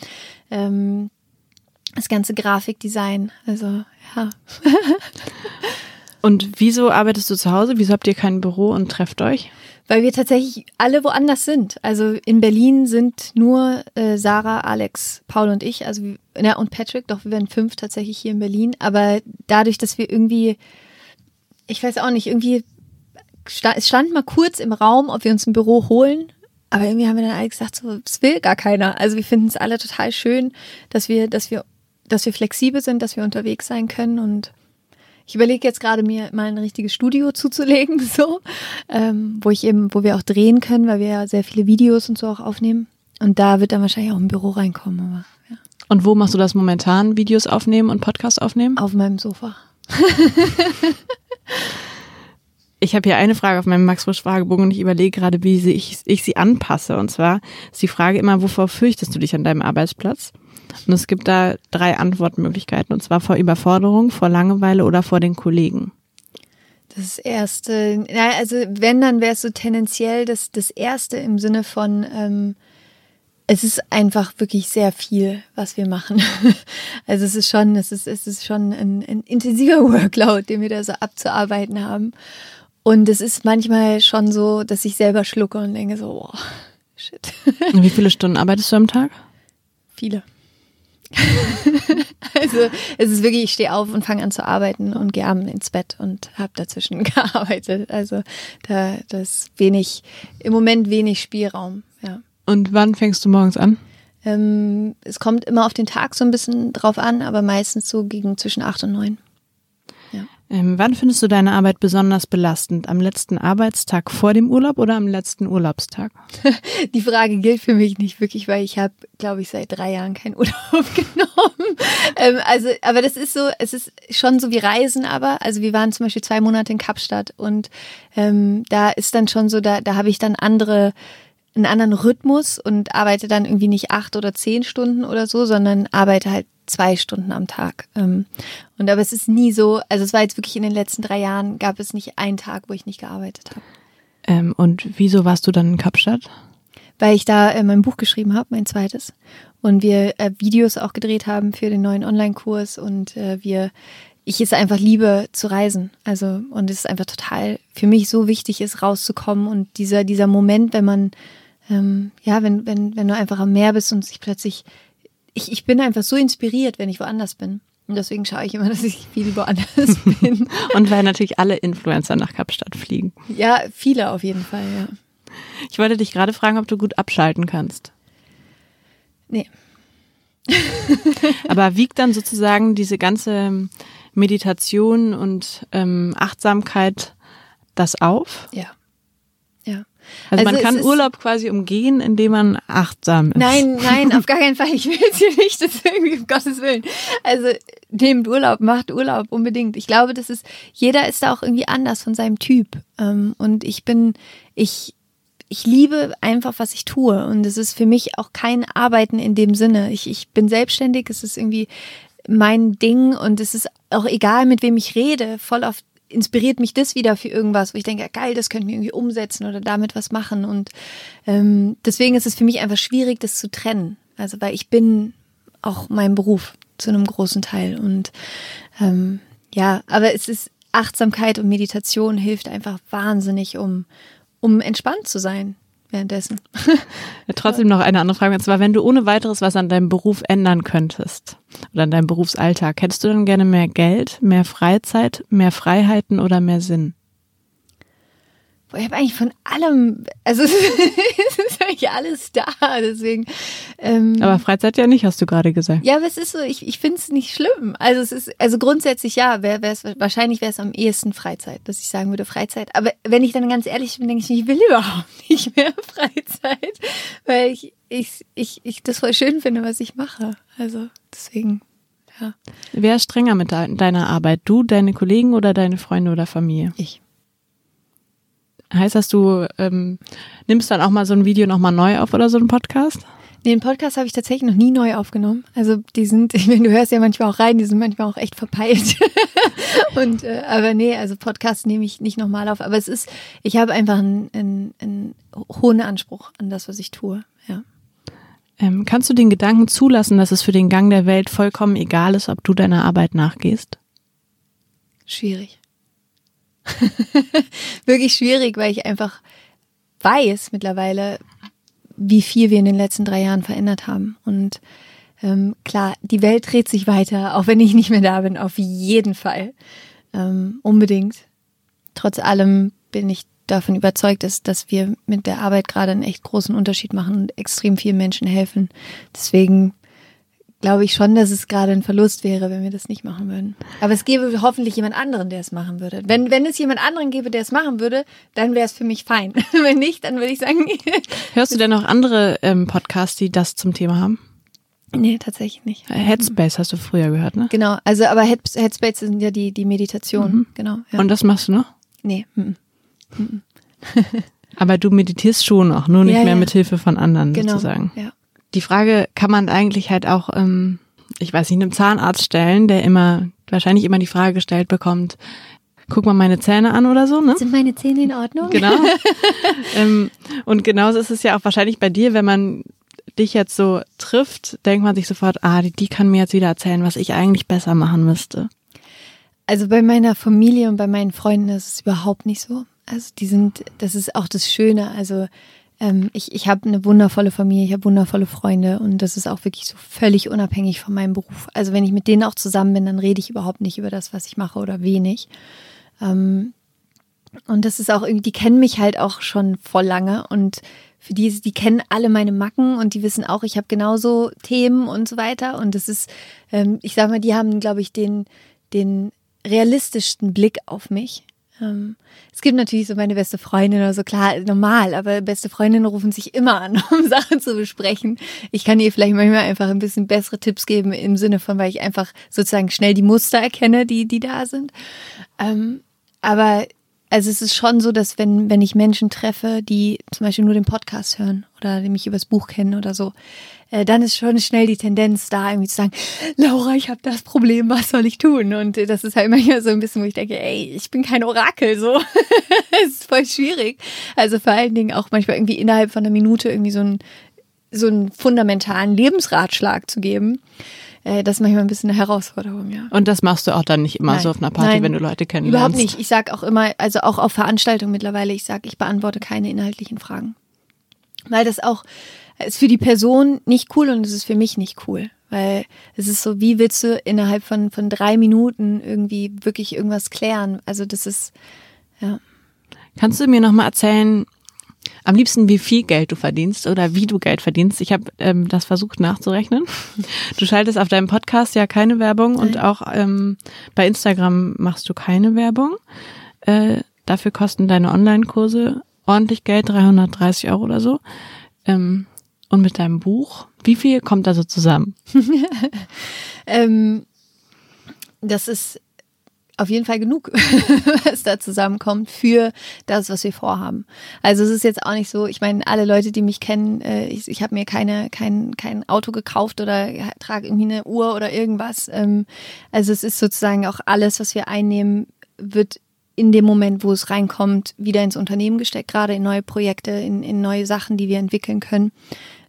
ähm, das ganze Grafikdesign. Also ja, Und wieso arbeitest du zu Hause? Wieso habt ihr kein Büro und trefft euch? Weil wir tatsächlich alle woanders sind. Also in Berlin sind nur äh, Sarah, Alex, Paul und ich, also ja, und Patrick, doch wir werden fünf tatsächlich hier in Berlin. Aber dadurch, dass wir irgendwie, ich weiß auch nicht, irgendwie, es stand mal kurz im Raum, ob wir uns ein Büro holen. Aber irgendwie haben wir dann alle gesagt, so, es will gar keiner. Also wir finden es alle total schön, dass wir, dass wir, dass wir flexibel sind, dass wir unterwegs sein können und ich überlege jetzt gerade mir mal ein richtiges Studio zuzulegen, so, ähm, wo ich eben, wo wir auch drehen können, weil wir ja sehr viele Videos und so auch aufnehmen. Und da wird dann wahrscheinlich auch ein Büro reinkommen, aber ja. Und wo machst du das momentan? Videos aufnehmen und Podcasts aufnehmen? Auf meinem Sofa. ich habe hier eine Frage auf meinem Max Frisch Fragebogen und ich überlege gerade, wie ich, ich sie anpasse. Und zwar ist die Frage immer, wovor fürchtest du dich an deinem Arbeitsplatz? Und es gibt da drei Antwortmöglichkeiten, und zwar vor Überforderung, vor Langeweile oder vor den Kollegen. Das erste, na, also wenn, dann wäre es so tendenziell das, das erste im Sinne von, ähm, es ist einfach wirklich sehr viel, was wir machen. Also es ist schon, es ist, es ist schon ein, ein intensiver Workload, den wir da so abzuarbeiten haben. Und es ist manchmal schon so, dass ich selber schlucke und denke so, boah, shit. Und wie viele Stunden arbeitest du am Tag? Viele. also es ist wirklich, ich stehe auf und fange an zu arbeiten und gehe abends ins Bett und habe dazwischen gearbeitet. Also da das wenig, im Moment wenig Spielraum, ja. Und wann fängst du morgens an? Ähm, es kommt immer auf den Tag so ein bisschen drauf an, aber meistens so gegen zwischen acht und neun. Ähm, wann findest du deine Arbeit besonders belastend? Am letzten Arbeitstag vor dem Urlaub oder am letzten Urlaubstag? Die Frage gilt für mich nicht wirklich, weil ich habe, glaube ich, seit drei Jahren keinen Urlaub genommen. ähm, also, aber das ist so, es ist schon so wie Reisen, aber also wir waren zum Beispiel zwei Monate in Kapstadt und ähm, da ist dann schon so, da, da habe ich dann andere einen anderen Rhythmus und arbeite dann irgendwie nicht acht oder zehn Stunden oder so, sondern arbeite halt zwei Stunden am Tag. Ähm, und aber es ist nie so, also es war jetzt wirklich in den letzten drei Jahren, gab es nicht einen Tag, wo ich nicht gearbeitet habe. Ähm, und wieso warst du dann in Kapstadt? Weil ich da äh, mein Buch geschrieben habe, mein zweites. Und wir äh, Videos auch gedreht haben für den neuen Online-Kurs und äh, wir ich es einfach liebe zu reisen. Also, und es ist einfach total für mich so wichtig ist, rauszukommen und dieser, dieser Moment, wenn man, ähm, ja, wenn, wenn, wenn du einfach am Meer bist und sich plötzlich ich, ich bin einfach so inspiriert, wenn ich woanders bin. Und deswegen schaue ich immer, dass ich viel woanders bin. Und weil natürlich alle Influencer nach Kapstadt fliegen. Ja, viele auf jeden Fall, ja. Ich wollte dich gerade fragen, ob du gut abschalten kannst. Nee. Aber wiegt dann sozusagen diese ganze Meditation und ähm, Achtsamkeit das auf? Ja. Also, also man kann Urlaub quasi umgehen, indem man achtsam ist. Nein, nein, auf gar keinen Fall. Ich will jetzt hier nicht, das irgendwie um Gottes Willen. Also nehmt Urlaub, macht Urlaub unbedingt. Ich glaube, das ist, jeder ist da auch irgendwie anders von seinem Typ. Ähm, und ich bin, ich, ich liebe einfach, was ich tue. Und es ist für mich auch kein Arbeiten in dem Sinne. Ich, ich bin selbstständig, es ist irgendwie mein Ding und es ist auch egal, mit wem ich rede. Voll oft inspiriert mich das wieder für irgendwas, wo ich denke, geil, das könnten wir irgendwie umsetzen oder damit was machen. Und ähm, deswegen ist es für mich einfach schwierig, das zu trennen. Also weil ich bin auch mein Beruf zu einem großen Teil. Und ähm, ja, aber es ist Achtsamkeit und Meditation hilft einfach wahnsinnig, um, um entspannt zu sein währenddessen. Trotzdem noch eine andere Frage, und zwar, wenn du ohne weiteres was an deinem Beruf ändern könntest oder an deinem Berufsalltag, hättest du dann gerne mehr Geld, mehr Freizeit, mehr Freiheiten oder mehr Sinn? Ich habe eigentlich von allem, also es ist eigentlich alles da, deswegen. Ähm, aber Freizeit ja nicht, hast du gerade gesagt. Ja, aber es ist so, ich, ich finde es nicht schlimm. Also es ist, also grundsätzlich ja, wär, wär's, wahrscheinlich wäre es am ehesten Freizeit, dass ich sagen würde Freizeit. Aber wenn ich dann ganz ehrlich bin, denke ich, ich will überhaupt nicht mehr Freizeit, weil ich, ich, ich, ich das voll schön finde, was ich mache. Also deswegen. Ja. Wer ist strenger mit deiner Arbeit? Du, deine Kollegen oder deine Freunde oder Familie? Ich. Heißt das, du ähm, nimmst dann auch mal so ein Video nochmal neu auf oder so einen Podcast? Nee, den Podcast habe ich tatsächlich noch nie neu aufgenommen. Also die sind, ich meine, du hörst ja manchmal auch rein, die sind manchmal auch echt verpeilt. Und äh, aber nee, also Podcast nehme ich nicht nochmal auf. Aber es ist, ich habe einfach einen, einen, einen hohen Anspruch an das, was ich tue. Ja. Ähm, kannst du den Gedanken zulassen, dass es für den Gang der Welt vollkommen egal ist, ob du deiner Arbeit nachgehst? Schwierig. wirklich schwierig, weil ich einfach weiß mittlerweile, wie viel wir in den letzten drei Jahren verändert haben. Und ähm, klar, die Welt dreht sich weiter, auch wenn ich nicht mehr da bin, auf jeden Fall. Ähm, unbedingt. Trotz allem bin ich davon überzeugt, dass, dass wir mit der Arbeit gerade einen echt großen Unterschied machen und extrem vielen Menschen helfen. Deswegen glaube ich schon, dass es gerade ein Verlust wäre, wenn wir das nicht machen würden. Aber es gäbe hoffentlich jemand anderen, der es machen würde. Wenn, wenn es jemand anderen gäbe, der es machen würde, dann wäre es für mich fein. wenn nicht, dann würde ich sagen. Hörst du denn noch andere ähm, Podcasts, die das zum Thema haben? Nee, tatsächlich nicht. Headspace hast du früher gehört, ne? Genau, also aber Headspace sind ja die, die Meditation, mhm. genau. Ja. Und das machst du noch? Nee. Mhm. Mhm. aber du meditierst schon noch, nur nicht ja, mehr ja. mit Hilfe von anderen genau. sozusagen. Ja die Frage kann man eigentlich halt auch, ähm, ich weiß nicht, einem Zahnarzt stellen, der immer, wahrscheinlich immer die Frage gestellt bekommt, guck mal meine Zähne an oder so, ne? Sind meine Zähne in Ordnung? Genau. ähm, und genauso ist es ja auch wahrscheinlich bei dir, wenn man dich jetzt so trifft, denkt man sich sofort, ah, die, die kann mir jetzt wieder erzählen, was ich eigentlich besser machen müsste. Also bei meiner Familie und bei meinen Freunden ist es überhaupt nicht so. Also die sind, das ist auch das Schöne. Also ähm, ich, ich habe eine wundervolle Familie, ich habe wundervolle Freunde und das ist auch wirklich so völlig unabhängig von meinem Beruf. Also wenn ich mit denen auch zusammen bin, dann rede ich überhaupt nicht über das, was ich mache oder wenig. Ähm, und das ist auch irgendwie, die kennen mich halt auch schon voll lange und für die, die kennen alle meine Macken und die wissen auch, ich habe genauso Themen und so weiter. Und das ist, ähm, ich sag mal, die haben, glaube ich, den, den realistischsten Blick auf mich. Ähm, es gibt natürlich so meine beste Freundin oder so, klar, normal, aber beste Freundinnen rufen sich immer an, um Sachen zu besprechen. Ich kann ihr vielleicht manchmal einfach ein bisschen bessere Tipps geben im Sinne von, weil ich einfach sozusagen schnell die Muster erkenne, die, die da sind. Ähm, aber also es ist schon so, dass wenn, wenn ich Menschen treffe, die zum Beispiel nur den Podcast hören oder die mich übers Buch kennen oder so, äh, dann ist schon schnell die Tendenz da, irgendwie zu sagen, Laura, ich habe das Problem, was soll ich tun? Und äh, das ist halt manchmal so ein bisschen, wo ich denke, ey, ich bin kein Orakel, so. Es ist voll schwierig. Also vor allen Dingen auch manchmal irgendwie innerhalb von einer Minute irgendwie so einen, so einen fundamentalen Lebensratschlag zu geben äh, das ist manchmal ein bisschen eine Herausforderung, ja. Und das machst du auch dann nicht immer Nein. so auf einer Party, Nein, wenn du Leute kennenlernst? Überhaupt nicht. Ich sag auch immer, also auch auf Veranstaltungen mittlerweile, ich sag, ich beantworte keine inhaltlichen Fragen. Weil das auch ist für die Person nicht cool und es ist für mich nicht cool. Weil es ist so, wie willst du innerhalb von, von drei Minuten irgendwie wirklich irgendwas klären? Also das ist, ja. Kannst du mir nochmal erzählen, am liebsten, wie viel Geld du verdienst oder wie du Geld verdienst. Ich habe ähm, das versucht nachzurechnen. Du schaltest auf deinem Podcast ja keine Werbung Nein. und auch ähm, bei Instagram machst du keine Werbung. Äh, dafür kosten deine Online-Kurse ordentlich Geld, 330 Euro oder so. Ähm, und mit deinem Buch, wie viel kommt da so zusammen? ähm, das ist auf jeden Fall genug, was da zusammenkommt für das, was wir vorhaben. Also es ist jetzt auch nicht so, ich meine, alle Leute, die mich kennen, äh, ich, ich habe mir keine, kein, kein Auto gekauft oder trage irgendwie eine Uhr oder irgendwas. Ähm, also es ist sozusagen auch alles, was wir einnehmen, wird in dem Moment, wo es reinkommt, wieder ins Unternehmen gesteckt, gerade in neue Projekte, in, in neue Sachen, die wir entwickeln können.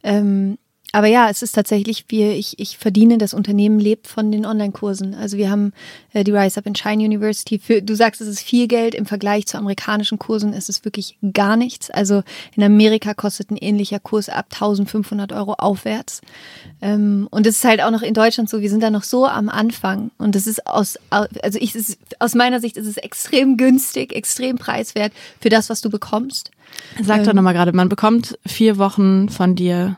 Ähm, aber ja, es ist tatsächlich, wir, ich, ich verdiene, das Unternehmen lebt von den Online-Kursen. Also wir haben äh, die Rise Up and Shine University. Für, du sagst, es ist viel Geld im Vergleich zu amerikanischen Kursen. ist Es wirklich gar nichts. Also in Amerika kostet ein ähnlicher Kurs ab 1500 Euro aufwärts. Ähm, und es ist halt auch noch in Deutschland so, wir sind da noch so am Anfang. Und das ist aus, also ich, ist, aus meiner Sicht ist es extrem günstig, extrem preiswert für das, was du bekommst. Sag ähm, doch nochmal gerade, man bekommt vier Wochen von dir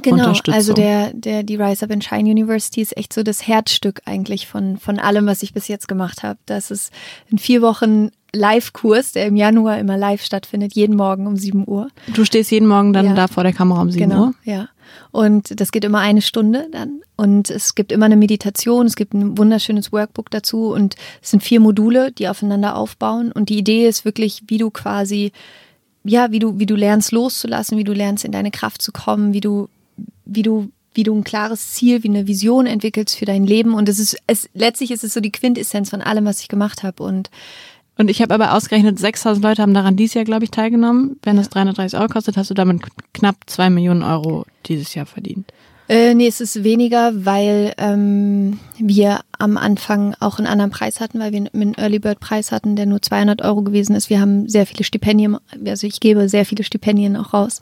Genau, also der, der, die Rise Up and Shine University ist echt so das Herzstück eigentlich von, von allem, was ich bis jetzt gemacht habe. Das ist in vier Wochen Live-Kurs, der im Januar immer live stattfindet, jeden Morgen um 7 Uhr. Du stehst jeden Morgen dann ja. da vor der Kamera um 7 genau, Uhr? ja. Und das geht immer eine Stunde dann. Und es gibt immer eine Meditation, es gibt ein wunderschönes Workbook dazu und es sind vier Module, die aufeinander aufbauen. Und die Idee ist wirklich, wie du quasi ja, wie du, wie du lernst loszulassen, wie du lernst in deine Kraft zu kommen, wie du wie du wie du ein klares Ziel, wie eine Vision entwickelst für dein Leben. Und es ist, es, letztlich ist es so die Quintessenz von allem, was ich gemacht habe. Und und ich habe aber ausgerechnet, 6000 Leute haben daran dieses Jahr, glaube ich, teilgenommen. Wenn das 330 Euro kostet, hast du damit knapp zwei Millionen Euro dieses Jahr verdient. Äh, nee, es ist weniger, weil ähm, wir am Anfang auch einen anderen Preis hatten, weil wir einen Early Bird Preis hatten, der nur 200 Euro gewesen ist. Wir haben sehr viele Stipendien, also ich gebe sehr viele Stipendien auch raus.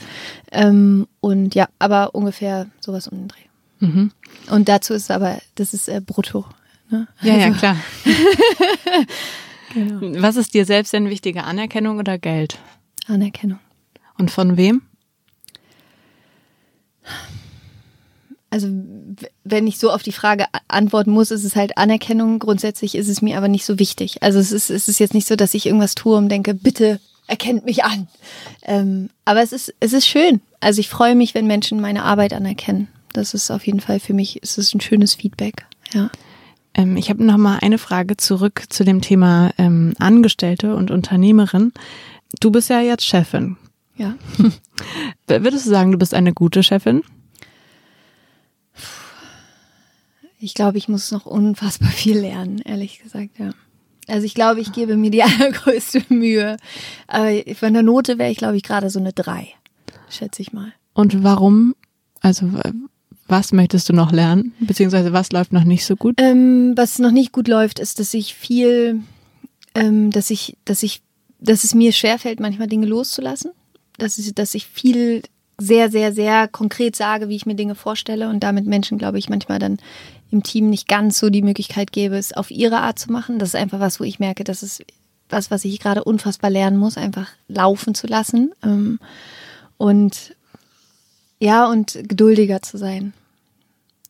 Ähm, und ja, aber ungefähr sowas um den Dreh. Mhm. Und dazu ist aber, das ist äh, brutto. Ne? Ja, also. ja, klar. genau. Was ist dir selbst denn wichtiger, Anerkennung oder Geld? Anerkennung. Und von wem? Also wenn ich so auf die Frage antworten muss, ist es halt Anerkennung. Grundsätzlich ist es mir aber nicht so wichtig. Also es ist, es ist jetzt nicht so, dass ich irgendwas tue und denke, bitte erkennt mich an. Ähm, aber es ist, es ist schön. Also ich freue mich, wenn Menschen meine Arbeit anerkennen. Das ist auf jeden Fall für mich, es ist ein schönes Feedback. Ja. Ähm, ich habe noch mal eine Frage zurück zu dem Thema ähm, Angestellte und Unternehmerin. Du bist ja jetzt Chefin. Ja. Würdest du sagen, du bist eine gute Chefin? Ich glaube, ich muss noch unfassbar viel lernen, ehrlich gesagt, ja. Also ich glaube, ich gebe mir die allergrößte Mühe. Aber von der Note wäre ich, glaube ich, gerade so eine drei, schätze ich mal. Und warum? Also was möchtest du noch lernen? Beziehungsweise was läuft noch nicht so gut? Ähm, was noch nicht gut läuft, ist, dass ich viel, ähm, dass ich, dass ich, dass es mir schwerfällt, manchmal Dinge loszulassen. Dass ich, dass ich viel sehr, sehr, sehr konkret sage, wie ich mir Dinge vorstelle und damit Menschen, glaube ich, manchmal dann im Team nicht ganz so die Möglichkeit gebe, es auf ihre Art zu machen. Das ist einfach was, wo ich merke, das ist was, was ich gerade unfassbar lernen muss, einfach laufen zu lassen. Ähm, und ja, und geduldiger zu sein.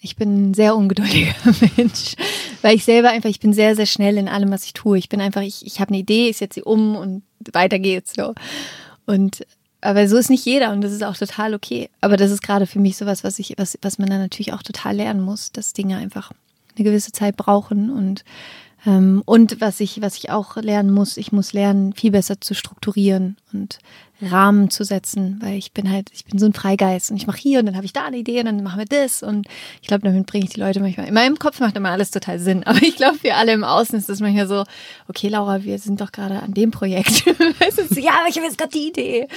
Ich bin ein sehr ungeduldiger Mensch, weil ich selber einfach, ich bin sehr, sehr schnell in allem, was ich tue. Ich bin einfach, ich, ich habe eine Idee, ich setze sie um und weiter geht's so. Und aber so ist nicht jeder und das ist auch total okay. Aber das ist gerade für mich sowas, was ich, was, was man dann natürlich auch total lernen muss, dass Dinge einfach eine gewisse Zeit brauchen und ähm, und was ich, was ich auch lernen muss, ich muss lernen, viel besser zu strukturieren und Rahmen zu setzen, weil ich bin halt, ich bin so ein Freigeist und ich mache hier und dann habe ich da eine Idee und dann machen wir das und ich glaube, damit bringe ich die Leute manchmal. In meinem Kopf macht immer alles total Sinn, aber ich glaube, für alle im Außen ist das manchmal so, okay, Laura, wir sind doch gerade an dem Projekt. ja, aber ich habe jetzt gerade die Idee.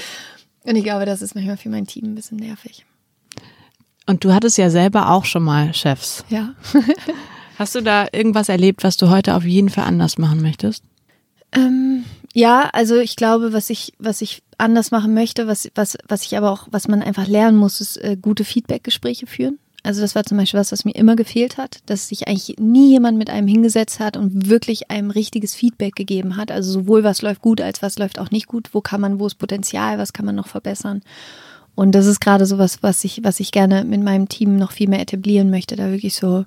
Und ich glaube, das ist manchmal für mein Team ein bisschen nervig. Und du hattest ja selber auch schon mal Chefs. Ja. Hast du da irgendwas erlebt, was du heute auf jeden Fall anders machen möchtest? Ähm, ja, also ich glaube, was ich, was ich anders machen möchte, was, was, was ich aber auch, was man einfach lernen muss, ist äh, gute Feedback-Gespräche führen. Also das war zum Beispiel was, was mir immer gefehlt hat, dass sich eigentlich nie jemand mit einem hingesetzt hat und wirklich einem richtiges Feedback gegeben hat. Also sowohl was läuft gut, als was läuft auch nicht gut. Wo kann man, wo ist Potenzial, was kann man noch verbessern? Und das ist gerade so was, was ich, was ich gerne mit meinem Team noch viel mehr etablieren möchte, da wirklich so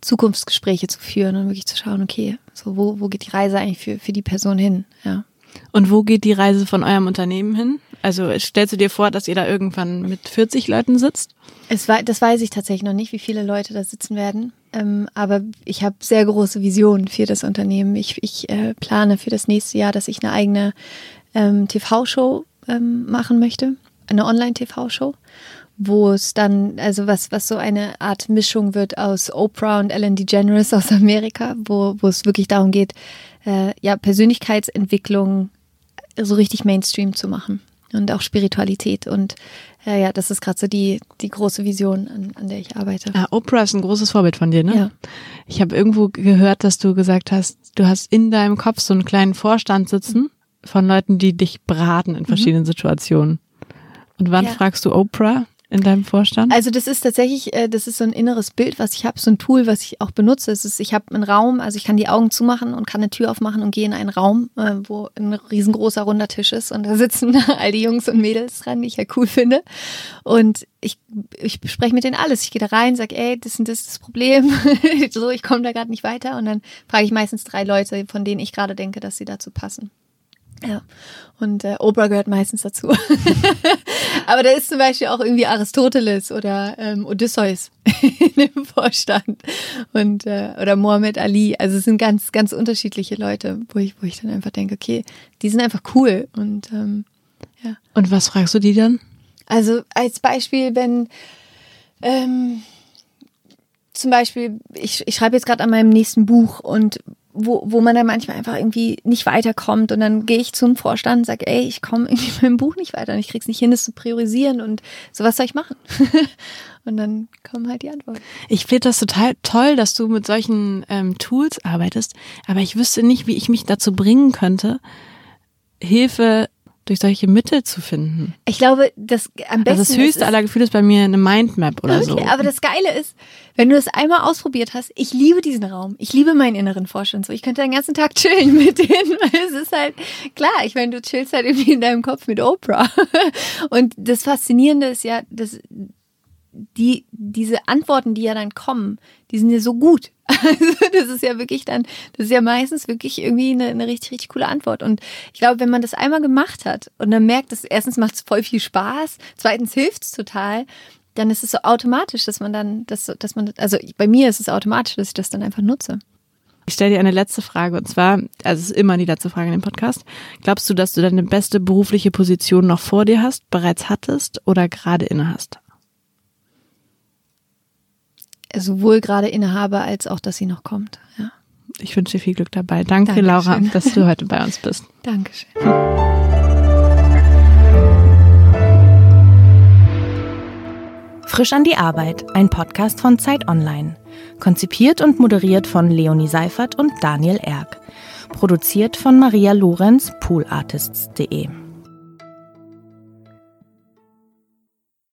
Zukunftsgespräche zu führen und wirklich zu schauen, okay, so wo, wo geht die Reise eigentlich für, für die Person hin, ja. Und wo geht die Reise von eurem Unternehmen hin? Also stellst du dir vor, dass ihr da irgendwann mit 40 Leuten sitzt? Es war, das weiß ich tatsächlich noch nicht, wie viele Leute da sitzen werden. Ähm, aber ich habe sehr große Visionen für das Unternehmen. Ich, ich äh, plane für das nächste Jahr, dass ich eine eigene ähm, TV-Show ähm, machen möchte, eine Online-TV-Show wo es dann, also was, was so eine Art Mischung wird aus Oprah und Ellen DeGeneres aus Amerika, wo, wo es wirklich darum geht, äh, ja, Persönlichkeitsentwicklung so richtig Mainstream zu machen und auch Spiritualität und äh, ja, das ist gerade so die, die große Vision, an, an der ich arbeite. Ah, Oprah ist ein großes Vorbild von dir, ne? Ja. Ich habe irgendwo gehört, dass du gesagt hast, du hast in deinem Kopf so einen kleinen Vorstand sitzen von Leuten, die dich beraten in verschiedenen mhm. Situationen. Und wann ja. fragst du Oprah? In deinem Vorstand? Also das ist tatsächlich, äh, das ist so ein inneres Bild, was ich habe, so ein Tool, was ich auch benutze. Es ist, ich habe einen Raum, also ich kann die Augen zumachen und kann eine Tür aufmachen und gehe in einen Raum, äh, wo ein riesengroßer runder Tisch ist und da sitzen all die Jungs und Mädels dran, die ich ja cool finde. Und ich, ich bespreche mit denen alles. Ich gehe da rein, sage, ey, das ist das, das Problem. so, ich komme da gerade nicht weiter. Und dann frage ich meistens drei Leute, von denen ich gerade denke, dass sie dazu passen. Ja, und äh, Oprah gehört meistens dazu. Aber da ist zum Beispiel auch irgendwie Aristoteles oder ähm, Odysseus in dem Vorstand und äh, oder Mohammed Ali. Also es sind ganz, ganz unterschiedliche Leute, wo ich, wo ich dann einfach denke, okay, die sind einfach cool und ähm, ja. Und was fragst du die dann? Also als Beispiel, wenn ähm, zum Beispiel, ich, ich schreibe jetzt gerade an meinem nächsten Buch und wo, wo man dann manchmal einfach irgendwie nicht weiterkommt und dann gehe ich zum Vorstand und sage, ey, ich komme irgendwie mit dem Buch nicht weiter und ich krieg's nicht hin, das zu priorisieren und so was soll ich machen? und dann kommen halt die Antworten. Ich finde das total toll, dass du mit solchen ähm, Tools arbeitest, aber ich wüsste nicht, wie ich mich dazu bringen könnte, Hilfe durch solche Mittel zu finden. Ich glaube, das am besten. Also das höchste aller Gefühle ist bei mir eine Mindmap oder okay, so. Aber das Geile ist, wenn du es einmal ausprobiert hast, ich liebe diesen Raum. Ich liebe meinen inneren Vorstand. So, ich könnte den ganzen Tag chillen mit denen, weil es ist halt klar. Ich meine, du chillst halt irgendwie in deinem Kopf mit Oprah. Und das Faszinierende ist ja, dass die, diese Antworten, die ja dann kommen, die sind ja so gut. Also das ist ja wirklich dann, das ist ja meistens wirklich irgendwie eine, eine richtig, richtig coole Antwort. Und ich glaube, wenn man das einmal gemacht hat und dann merkt, dass erstens macht es voll viel Spaß, zweitens hilft es total, dann ist es so automatisch, dass man dann, dass, dass man, also bei mir ist es automatisch, dass ich das dann einfach nutze. Ich stelle dir eine letzte Frage und zwar, also es ist immer die letzte Frage in dem Podcast. Glaubst du, dass du deine beste berufliche Position noch vor dir hast, bereits hattest oder gerade inne hast? Sowohl gerade innehabe als auch, dass sie noch kommt. Ja. Ich wünsche dir viel Glück dabei. Danke, Dankeschön. Laura, dass du heute bei uns bist. Dankeschön. Frisch an die Arbeit, ein Podcast von Zeit Online. Konzipiert und moderiert von Leonie Seifert und Daniel Erck. Produziert von Maria Lorenz, poolartists.de.